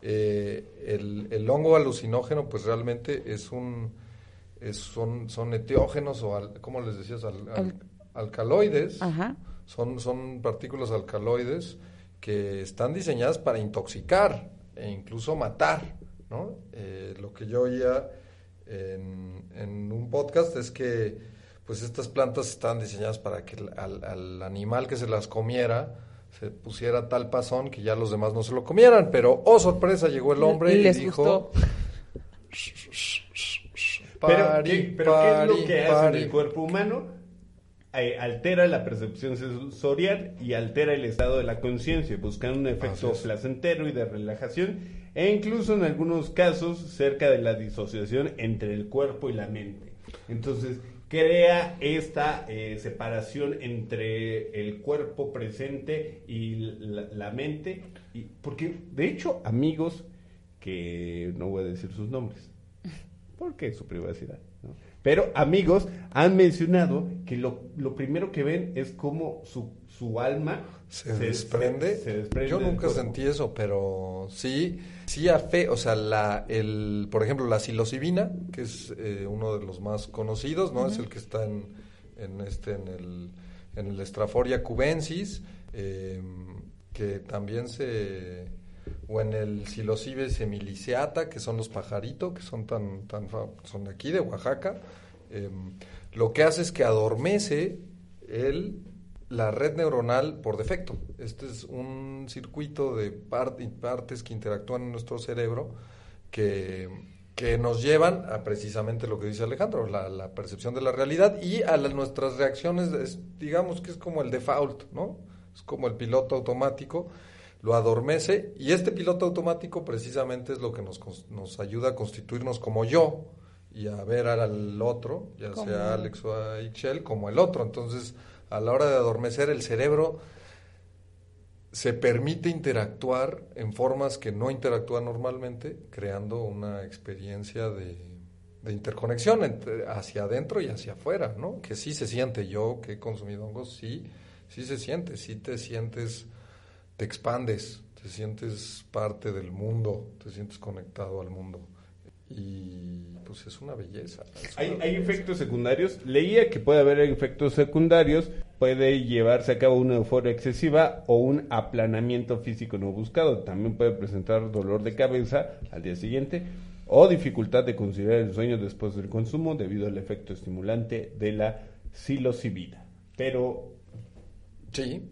eh, el, el hongo alucinógeno pues realmente es un, es, son, son etiógenos o, al, ¿cómo les decías? Al- al- alcaloides Ajá. son, son partículas alcaloides que están diseñadas para intoxicar e incluso matar, ¿no? Eh, lo que yo oía en, en un podcast es que pues estas plantas están diseñadas para que al, al animal que se las comiera se pusiera tal pasón que ya los demás no se lo comieran, pero oh sorpresa llegó el hombre y, les dijo gustó. Pero, "Pari, ¿qué, pero ¿qué es lo pari, que hace pari". en el cuerpo humano? Eh, altera la percepción sensorial y altera el estado de la conciencia, buscando un efecto placentero y de relajación, e incluso en algunos casos cerca de la disociación entre el cuerpo y la mente. Entonces, crea esta eh, separación entre el cuerpo presente y la, la mente. Y, porque, de hecho, amigos que no voy a decir sus nombres, porque es su privacidad. Pero amigos han mencionado que lo, lo primero que ven es cómo su, su alma se, desprende. se desprende Yo nunca sentí eso, pero sí, sí a fe, o sea, la, el, por ejemplo, la psilocibina, que es eh, uno de los más conocidos, ¿no? Es el que está en, en este, en el, en el Straforia cubensis, eh, que también se, o en el Psilocybes semiliceata, que son los pajaritos, que son tan, tan, son de aquí, de Oaxaca, eh, lo que hace es que adormece el, la red neuronal por defecto. Este es un circuito de par- y partes que interactúan en nuestro cerebro que, que nos llevan a precisamente lo que dice Alejandro, la, percepción de la realidad y a nuestras reacciones, es- digamos que es como el default, ¿no? Es como el piloto automático, lo adormece y este piloto automático precisamente es lo que nos, nos ayuda a constituirnos como yo y a ver al otro, ya Como- sea Alex o a Ixchel, como el otro. Entonces, a la hora de adormecer el cerebro se permite interactuar en formas que no interactúa normalmente, creando una experiencia de, de interconexión entre- hacia adentro y hacia afuera, ¿no? Que sí se siente. Yo que he consumido hongos, sí, sí se siente, sí te sientes, te expandes, te sientes parte del mundo, te sientes conectado al mundo. Y pues es una belleza. es Hay, una hay belleza. efectos secundarios. Leía que puede haber efectos secundarios. Puede llevarse a cabo una euforia excesiva o un aplanamiento físico no buscado. También puede presentar dolor de cabeza al día siguiente o dificultad de conciliar el sueño después del consumo debido al efecto estimulante de la psilocibina. Pero Sí,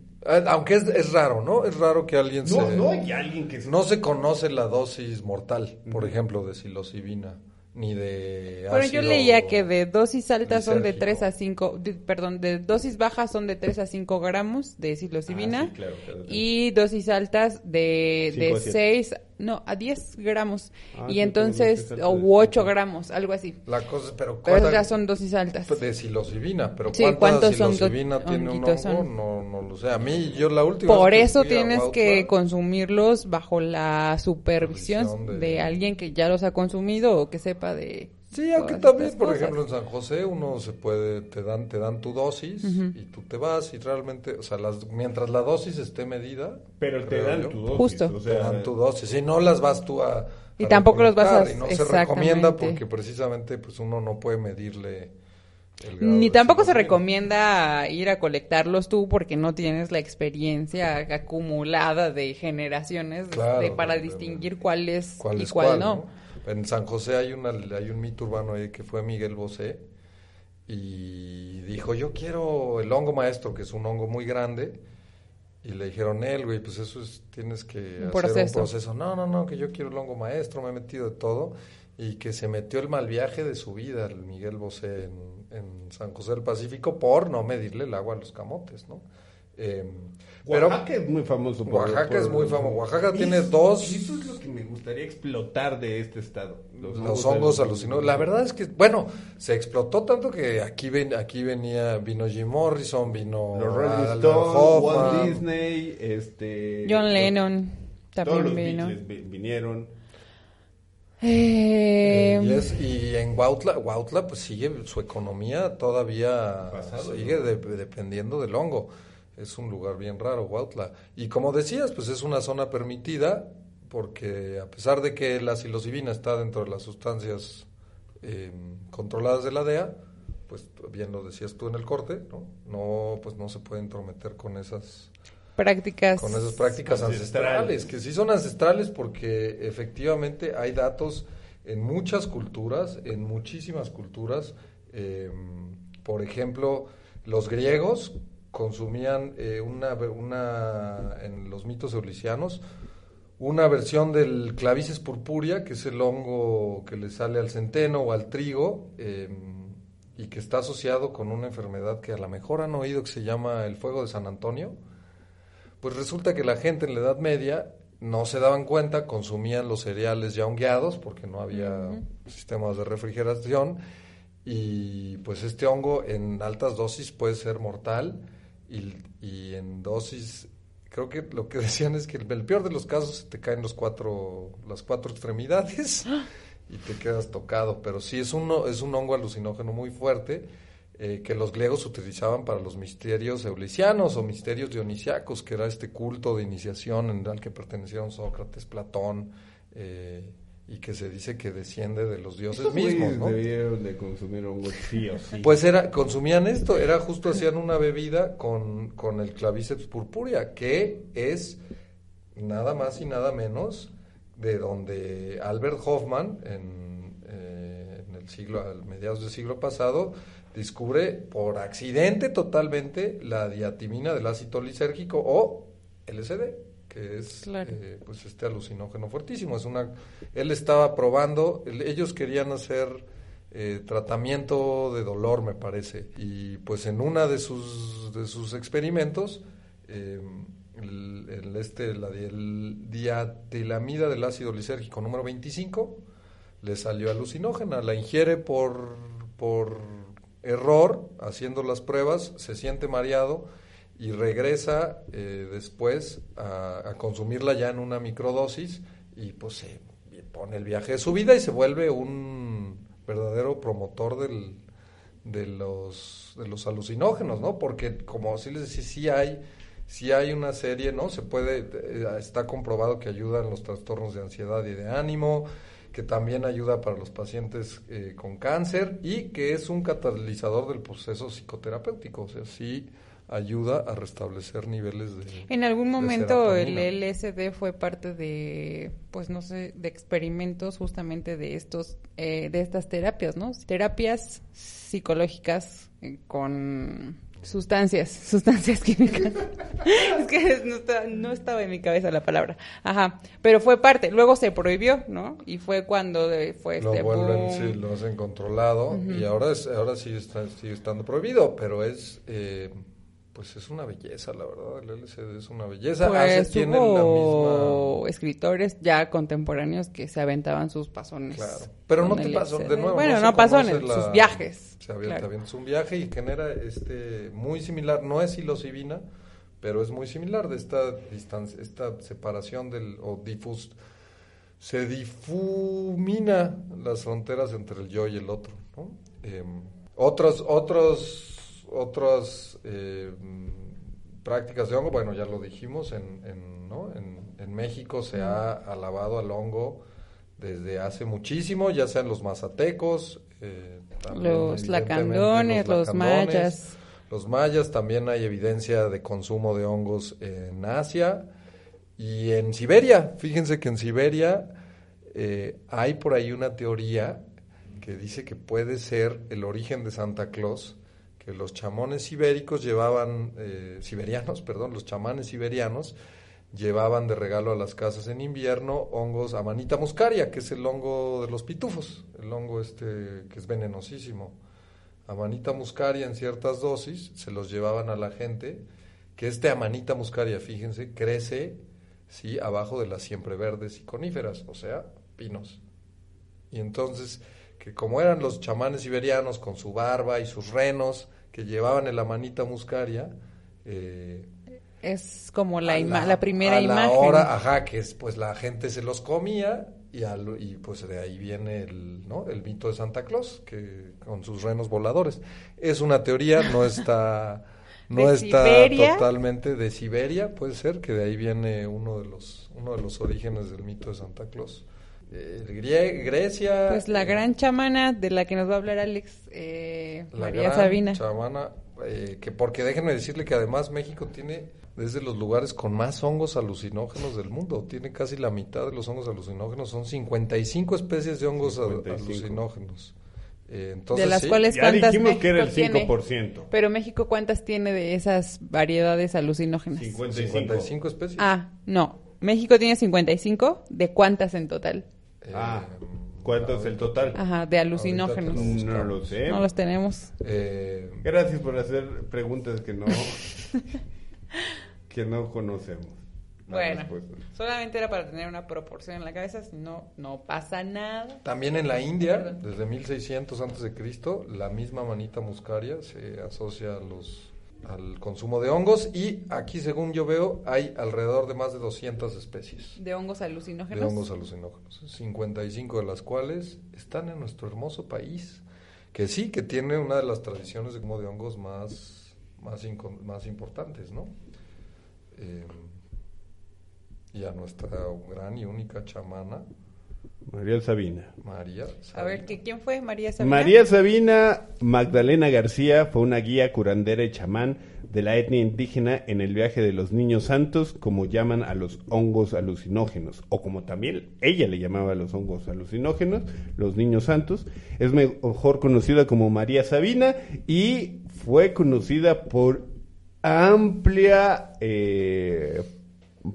aunque es, es raro, ¿no? Es raro que alguien no, se... no hay alguien que se- No se conoce la dosis mortal, por ejemplo, de psilocibina, ni de Bueno, yo leía que de dosis altas son de lisérgico. 3 a 5, de- perdón, de dosis bajas son de 3 a 5 gramos de psilocibina Ah, sí, claro, claro. y dosis altas de, de a siete. 6, no, a 10 gramos Ah, y entonces, o tres. 8 gramos, algo así. La cosa, pero Pero ¿cuánta- ya son dosis altas. de psilocibina, pero Sí, ¿cuánta ¿cuántos son tiene un hongo? son? No, no lo sé. A mí, yo la última Por que eso tienes que consumirlos bajo la supervisión Supervisión de... de- alguien que ya los ha consumido o que sepa de Sí, aunque también, por ejemplo, en San José uno se puede, te dan, te dan tu dosis y tú te vas y realmente, o sea, las, mientras la dosis esté medida, Pero te dan yo, tu dosis. Justo. o te dan tu dosis. Si no las vas tú a, Y a tampoco los vas a- y no se recomienda porque precisamente pues uno no puede medirle Ni tampoco se recomienda ir a colectarlos tú porque no tienes la experiencia acumulada de generaciones Claro, de- para distinguir cuál es cuál y es cuál, cuál, no. En San José hay una hay un mito urbano ahí que fue Miguel Bosé y dijo, "Yo quiero el hongo maestro, que es un hongo muy grande." Y le dijeron, "Él, güey, pues eso es tienes que Un hacer proceso. un proceso." No, no, no, que yo quiero el hongo maestro, me he metido de todo y que se metió el mal viaje de su vida el Miguel Bosé en, en San José del Pacífico por no medirle el agua a los camotes, ¿no? Eh, pero Oaxaca es muy famoso por Oaxaca es muy famoso. Oaxaca tiene dos- Eso es lo que me gustaría explotar de este estado. Los hongos alucinó. La verdad es que, bueno, se explotó tanto que aquí ven, aquí venía, vino Jim Morrison, vino Los Rolling Stones. Walt Disney, este... John los- Lennon Todos también los vino. Beatles vi- vinieron. Eh, Y, es- y en Huautla, Huautla, pues sigue su economía todavía Pasado, sigue ¿no? de- dependiendo del hongo. Es un lugar bien raro, Huautla. Y como decías, pues es una zona permitida porque a pesar de que la psilocibina está dentro de las sustancias eh, controladas de la DEA, pues bien lo decías tú en el corte, ¿no? No, pues no se puede entrometer con esas prácticas. con esas prácticas Ancestrales. ancestrales, que sí son ancestrales porque efectivamente hay datos en muchas culturas, en muchísimas culturas. eh, por ejemplo, los griegos consumían eh, una, una, en los mitos eulisianos, una versión del clavices purpúrea, que es el hongo que le sale al centeno o al trigo, eh, y que está asociado con una enfermedad que a lo mejor han oído que se llama el fuego de San Antonio. Pues resulta que la gente en la Edad Media no se daban cuenta, consumían los cereales ya hongueados porque no había sistemas de refrigeración Y pues este hongo en altas dosis puede ser mortal y, y en dosis, creo que lo que decían es que el, el peor de los casos te caen los cuatro, las cuatro extremidades y te quedas tocado. Pero sí es un, es un hongo alucinógeno muy fuerte eh, que los griegos utilizaban para los misterios eulisianos o misterios dionisiacos, que era este culto de iniciación en al que pertenecieron Sócrates, Platón, eh, y que se dice que desciende de los dioses Estos mismos, ¿no? debieron de consumir hongos sí o sí. Pues era, consumían esto, era justo hacían una bebida con, con el clavíceps purpúrea, que es nada más y nada menos de donde Albert Hoffman, en, eh, en el siglo, a mediados del siglo pasado, descubre por accidente totalmente la diatimina del ácido lisérgico o LSD, que es Claro. eh, pues este alucinógeno fuertísimo. Es una, él estaba probando, el- ellos querían hacer eh, tratamiento de dolor, me parece, y pues en una de sus de sus experimentos eh, el, el este la el diatilamida del ácido lisérgico número 25 le salió alucinógena, la ingiere por por error haciendo las pruebas, se siente mareado y regresa eh, después a, consumirla ya en una microdosis y pues se pone el viaje de su vida y se vuelve un verdadero promotor del, de los de los alucinógenos, ¿no? Porque como sí les decía, sí hay sí hay una serie, ¿no? Se puede eh, está comprobado que ayuda en los trastornos de ansiedad y de ánimo, que también ayuda para los pacientes eh, con cáncer y que es un catalizador del proceso psicoterapéutico, o sea, sí ayuda a restablecer niveles de En algún momento el. LSD fue parte de, pues no sé, de experimentos justamente de estos, eh, de estas terapias, ¿no? Terapias psicológicas eh, con sustancias, sustancias químicas. es que no, está- no estaba en mi cabeza la palabra. Ajá, pero fue parte. Luego se prohibió, ¿no? Y fue cuando de- fue lo este vuelven, boom. sí, lo hacen controlado y ahora es, ahora sí está, sigue estando prohibido, pero es, eh, pues es una belleza, la verdad, el LSD es una belleza. Hace- Pues la misma... escritores ya contemporáneos que se aventaban sus pasones. Claro, pero no te pasó, de nuevo. Bueno, se no, pasones, la- sus viajes. Se avienta, claro. un viaje y genera este muy similar, no es psilocibina, pero es muy similar de esta distancia, esta separación del o difus se difumina las fronteras entre el yo y el otro, ¿no? Em, otros otros otras eh, prácticas de hongo, bueno, ya lo dijimos, en, en, ¿no? en, en México se ha alabado al hongo desde hace muchísimo, ya sean los mazatecos, eh, Los lacandones, los mayas. Los mayas, también hay evidencia de consumo de hongos en Asia y en Siberia. Fíjense que en Siberia eh, hay por ahí una teoría que dice que puede ser el origen de Santa Claus, que los chamones ibéricos llevaban, eh, siberianos, perdón, los chamanes siberianos llevaban de regalo a las casas en invierno hongos amanita muscaria, que es el hongo de los pitufos, el hongo este que es venenosísimo. Amanita muscaria en ciertas dosis se los llevaban a la gente, que este amanita muscaria, fíjense, crece sí abajo de las siempre verdes y coníferas, o sea, pinos. Y entonces, que como eran los chamanes siberianos con su barba y sus renos que llevaban el amanita muscaria, eh, Es como la, a ima- la primera a la imagen. hora, ajá, que es, pues la gente se los comía y, al- y pues de ahí viene el, ¿no? el mito de Santa Claus, que con sus renos voladores. Es una teoría, no está, no ¿De está Siberia? totalmente de Siberia, puede ser que de ahí viene uno de los, uno de los orígenes del mito de Santa Claus. Eh, Grie- Grecia. Pues la eh, gran chamana de la que nos va a hablar Alex, eh, la María gran Sabina. chamana, eh, que porque déjenme decirle que además México tiene desde los lugares con más hongos alucinógenos del mundo. Tiene casi la mitad de los hongos alucinógenos. Son 55 especies de hongos a- 55. alucinógenos. Eh, entonces, de las sí, cuales Ya dijimos que era el México tiene? 5%. Pero México cuántas tiene de esas variedades alucinógenas? 55. 55 especies. Ah, no. México tiene 55. ¿De cuántas en total? Eh, Ah, ¿cuánto es el total? Ajá, de alucinógenos. Ahorita No lo sé. No los tenemos. eh, Gracias por hacer preguntas que no que no conocemos. la Bueno, respuesta. solamente era para tener una proporción en la cabeza, si no, no pasa nada. También en la India, Perdón. desde 1600 antes de Cristo, la misma manita muscaria se asocia a los al consumo de hongos y aquí según yo veo hay alrededor de más de 200 especies De hongos alucinógenos. de hongos alucinógenos, 55 de las cuales están en nuestro hermoso país, que sí, que tiene una de las tradiciones de consumo de hongos más, más, más importantes, ¿no? Eh, y a nuestra gran y única chamana, María Sabina. María. A ver, Sabina. ¿que ¿quién fue? María Sabina. María Sabina Magdalena García fue una guía curandera y chamán de la etnia indígena en el viaje de los niños santos, como llaman a los hongos alucinógenos, o como también ella le llamaba a los hongos alucinógenos, los niños santos. Es mejor conocida como María Sabina y fue conocida por amplia eh,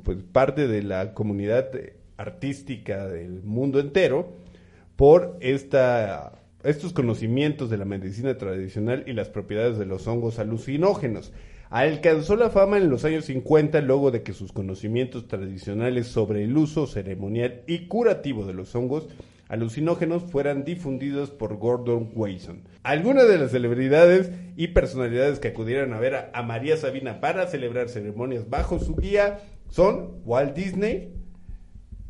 pues, parte de la comunidad eh, artística del mundo entero por esta, estos conocimientos de la medicina tradicional y las propiedades de los hongos alucinógenos. Alcanzó la fama en los años 50 luego de que sus conocimientos tradicionales sobre el uso ceremonial y curativo de los hongos alucinógenos fueran difundidos por Gordon Wasson. Algunas de las celebridades y personalidades que acudieron a ver a María Sabina para celebrar ceremonias bajo su guía son Walt Disney,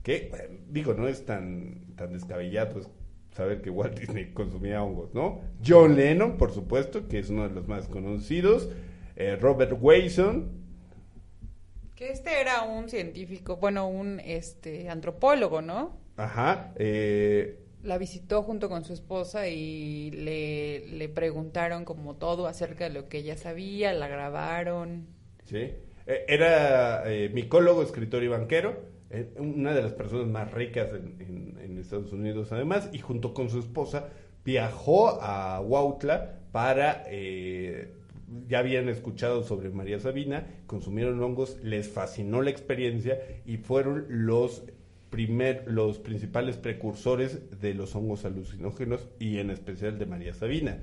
que digo, no es tan, tan descabellado pues, saber que Walt Disney consumía hongos, ¿no? John Lennon, por supuesto, que es uno de los más conocidos, eh, Robert Wilson, Que este era un científico, bueno, un este antropólogo, ¿no? ajá, eh, La visitó junto con su esposa y le, le preguntaron como todo acerca de lo que ella sabía, la grabaron. ¿sí? Eh, era eh, micólogo, escritor y banquero, una de las personas más ricas en Estados Unidos además, y junto con su esposa viajó a Huautla para... eh, ya habían escuchado sobre María Sabina, consumieron hongos, les fascinó la experiencia y fueron los primer, los principales precursores de los hongos alucinógenos y en especial de María Sabina.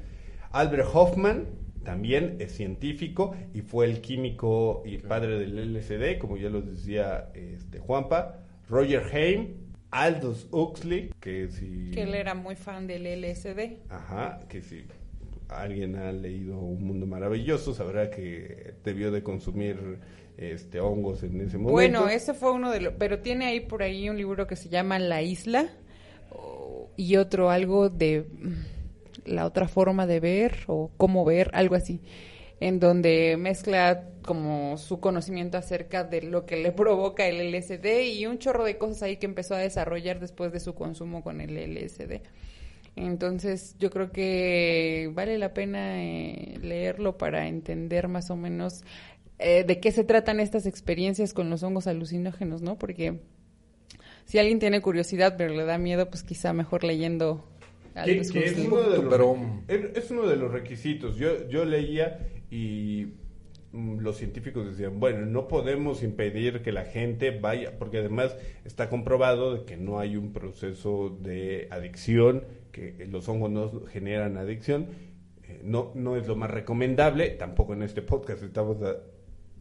Albert Hoffman también es científico y fue el químico y padre del LSD, como ya lo decía este, Juanpa. Roger Haim, Aldous Huxley, que si... Que él era muy fan del LSD. Ajá, que si alguien ha leído Un Mundo Maravilloso sabrá que debió de consumir este hongos en ese momento. Bueno, ese fue uno de los... Pero tiene ahí por ahí un libro que se llama La Isla y otro algo de la otra forma de ver o cómo ver, algo así, en donde mezcla como su conocimiento acerca de lo que le provoca el LSD y un chorro de cosas ahí que empezó a desarrollar después de su consumo con el LSD. Entonces, yo creo que vale la pena eh, leerlo para entender más o menos eh, de qué se tratan estas experiencias con los hongos alucinógenos, ¿no? Porque si alguien tiene curiosidad pero le da miedo, pues quizá mejor leyendo Que- que es, uno de los, Pero- es- es uno de los requisitos. Yo, yo leía y mm, los científicos decían, bueno, no podemos impedir que la gente vaya, porque además está comprobado de que no hay un proceso de adicción, que los hongos no generan adicción. Eh, No, no es lo más recomendable, tampoco en este podcast estamos a-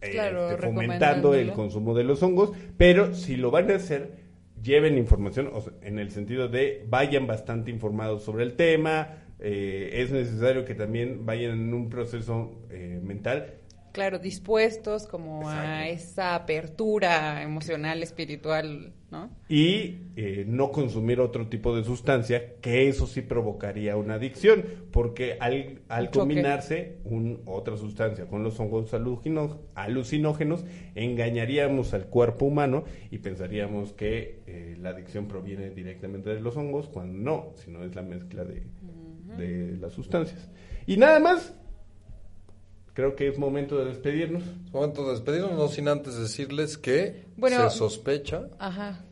eh, Claro, este, fomentando el consumo de los hongos, pero si lo van a hacer, lleven información, o sea, en el sentido de vayan bastante informados sobre el tema, eh, es necesario que también vayan en un proceso eh, mental. Claro, dispuestos como a esa apertura emocional, espiritual, ¿no? Y eh, no consumir otro tipo de sustancia, que eso sí provocaría una adicción, porque al, combinarse un, otra sustancia con los hongos alucinógenos, engañaríamos al cuerpo humano y pensaríamos que eh, la adicción proviene directamente de los hongos, cuando no, sino es la mezcla de, de las sustancias. Y nada más, creo que es momento de despedirnos. Es momento de despedirnos, no sin antes decirles que Bueno. se sospecha Ajá.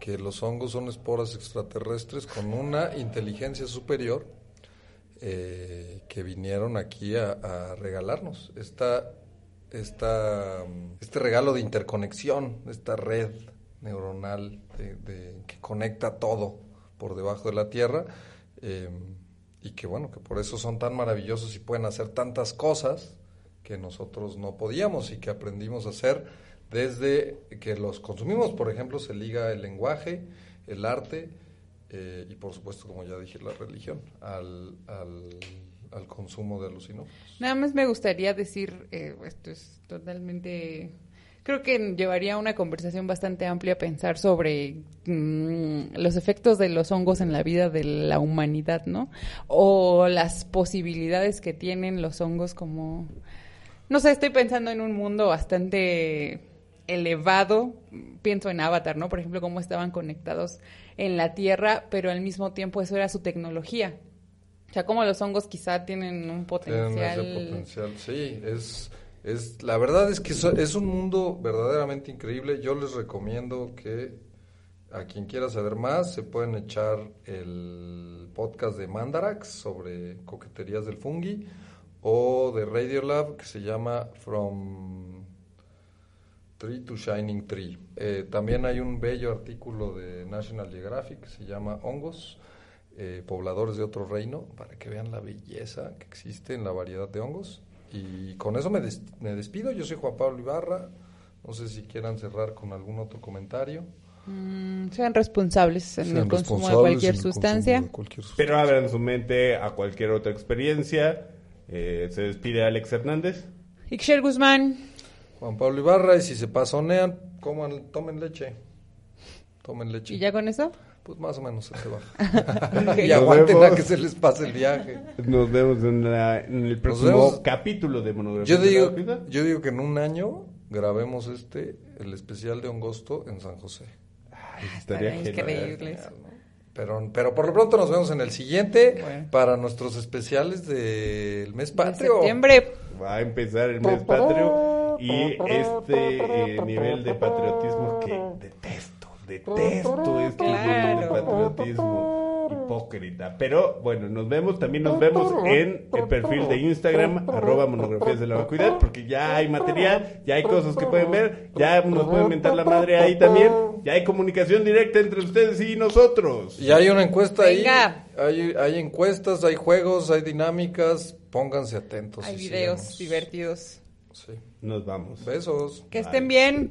que los hongos son esporas extraterrestres con una inteligencia superior eh, que vinieron aquí a, a regalarnos esta, esta, este regalo de interconexión, esta red neuronal de- de- que conecta todo por debajo de la Tierra eh, y que bueno, que por eso son tan maravillosos y pueden hacer tantas cosas que nosotros no podíamos y que aprendimos a hacer desde que los consumimos, por ejemplo, se liga el lenguaje, el arte eh, y por supuesto, como ya dije, la religión al, al, consumo de alucinógenos. Nada más me gustaría decir, eh, esto es totalmente... Creo que llevaría una conversación bastante amplia pensar sobre mm, los efectos de los hongos en la vida de la humanidad, ¿no? O las posibilidades que tienen los hongos como... No sé, estoy pensando en un mundo bastante elevado, pienso en Avatar, ¿no? Por ejemplo, cómo estaban conectados en la Tierra, pero al mismo tiempo eso era su tecnología. O sea, como los hongos quizá tienen un potencial. Tienen ese potencial, sí, es, es, la verdad es que es, un mundo verdaderamente increíble. Yo les recomiendo que a quien quiera saber más se pueden echar el podcast de Mandarax sobre coqueterías del fungi o de Radiolab que se llama From Tree to Shining Tree. Eh, también hay un bello artículo de National Geographic que se llama Hongos, eh, pobladores de otro reino, para que vean la belleza que existe en la variedad de hongos. Y con eso me, des- me despido. Yo soy Juan Pablo Ibarra. No sé si quieran cerrar con algún otro comentario. Mm, sean responsables en Sean el consumo de sustancia. cualquier sustancia. Pero abran su mente a cualquier otra experiencia. Eh, se despide Alex Hernández. Ixchel Guzmán. Juan Pablo Ibarra, y si se pasonean, coman, tomen leche. Tomen leche. ¿Y ya con eso? Pues más o menos se te baja. y aguanten a que se les pase el viaje. Nos vemos en, la- en el próximo capítulo de Monografía Yo de la digo, Vida. yo digo que en un año grabemos este, el especial de Hongosto en San José. Ay, estaría Estaría genial. increíble. Pero, pero por lo pronto nos vemos en el siguiente Bueno. para nuestros especiales del mes De patrio. septiembre. Va a empezar el mes patrio y este eh, nivel de patriotismo que detesto, detesto este Claro. patriotismo hipócrita. Pero bueno, nos vemos, también nos vemos en el perfil de Instagram, arroba monografías de la vacuidad, porque ya hay material, ya hay cosas que pueden ver, ya nos pueden mentar la madre ahí también, ya hay comunicación directa entre ustedes y nosotros. Y hay una encuesta Venga. ahí. Hay, hay encuestas, hay juegos, hay dinámicas. Pónganse atentos. Hay y videos divertidos. Sí. Nos vamos. Besos. Que estén bien.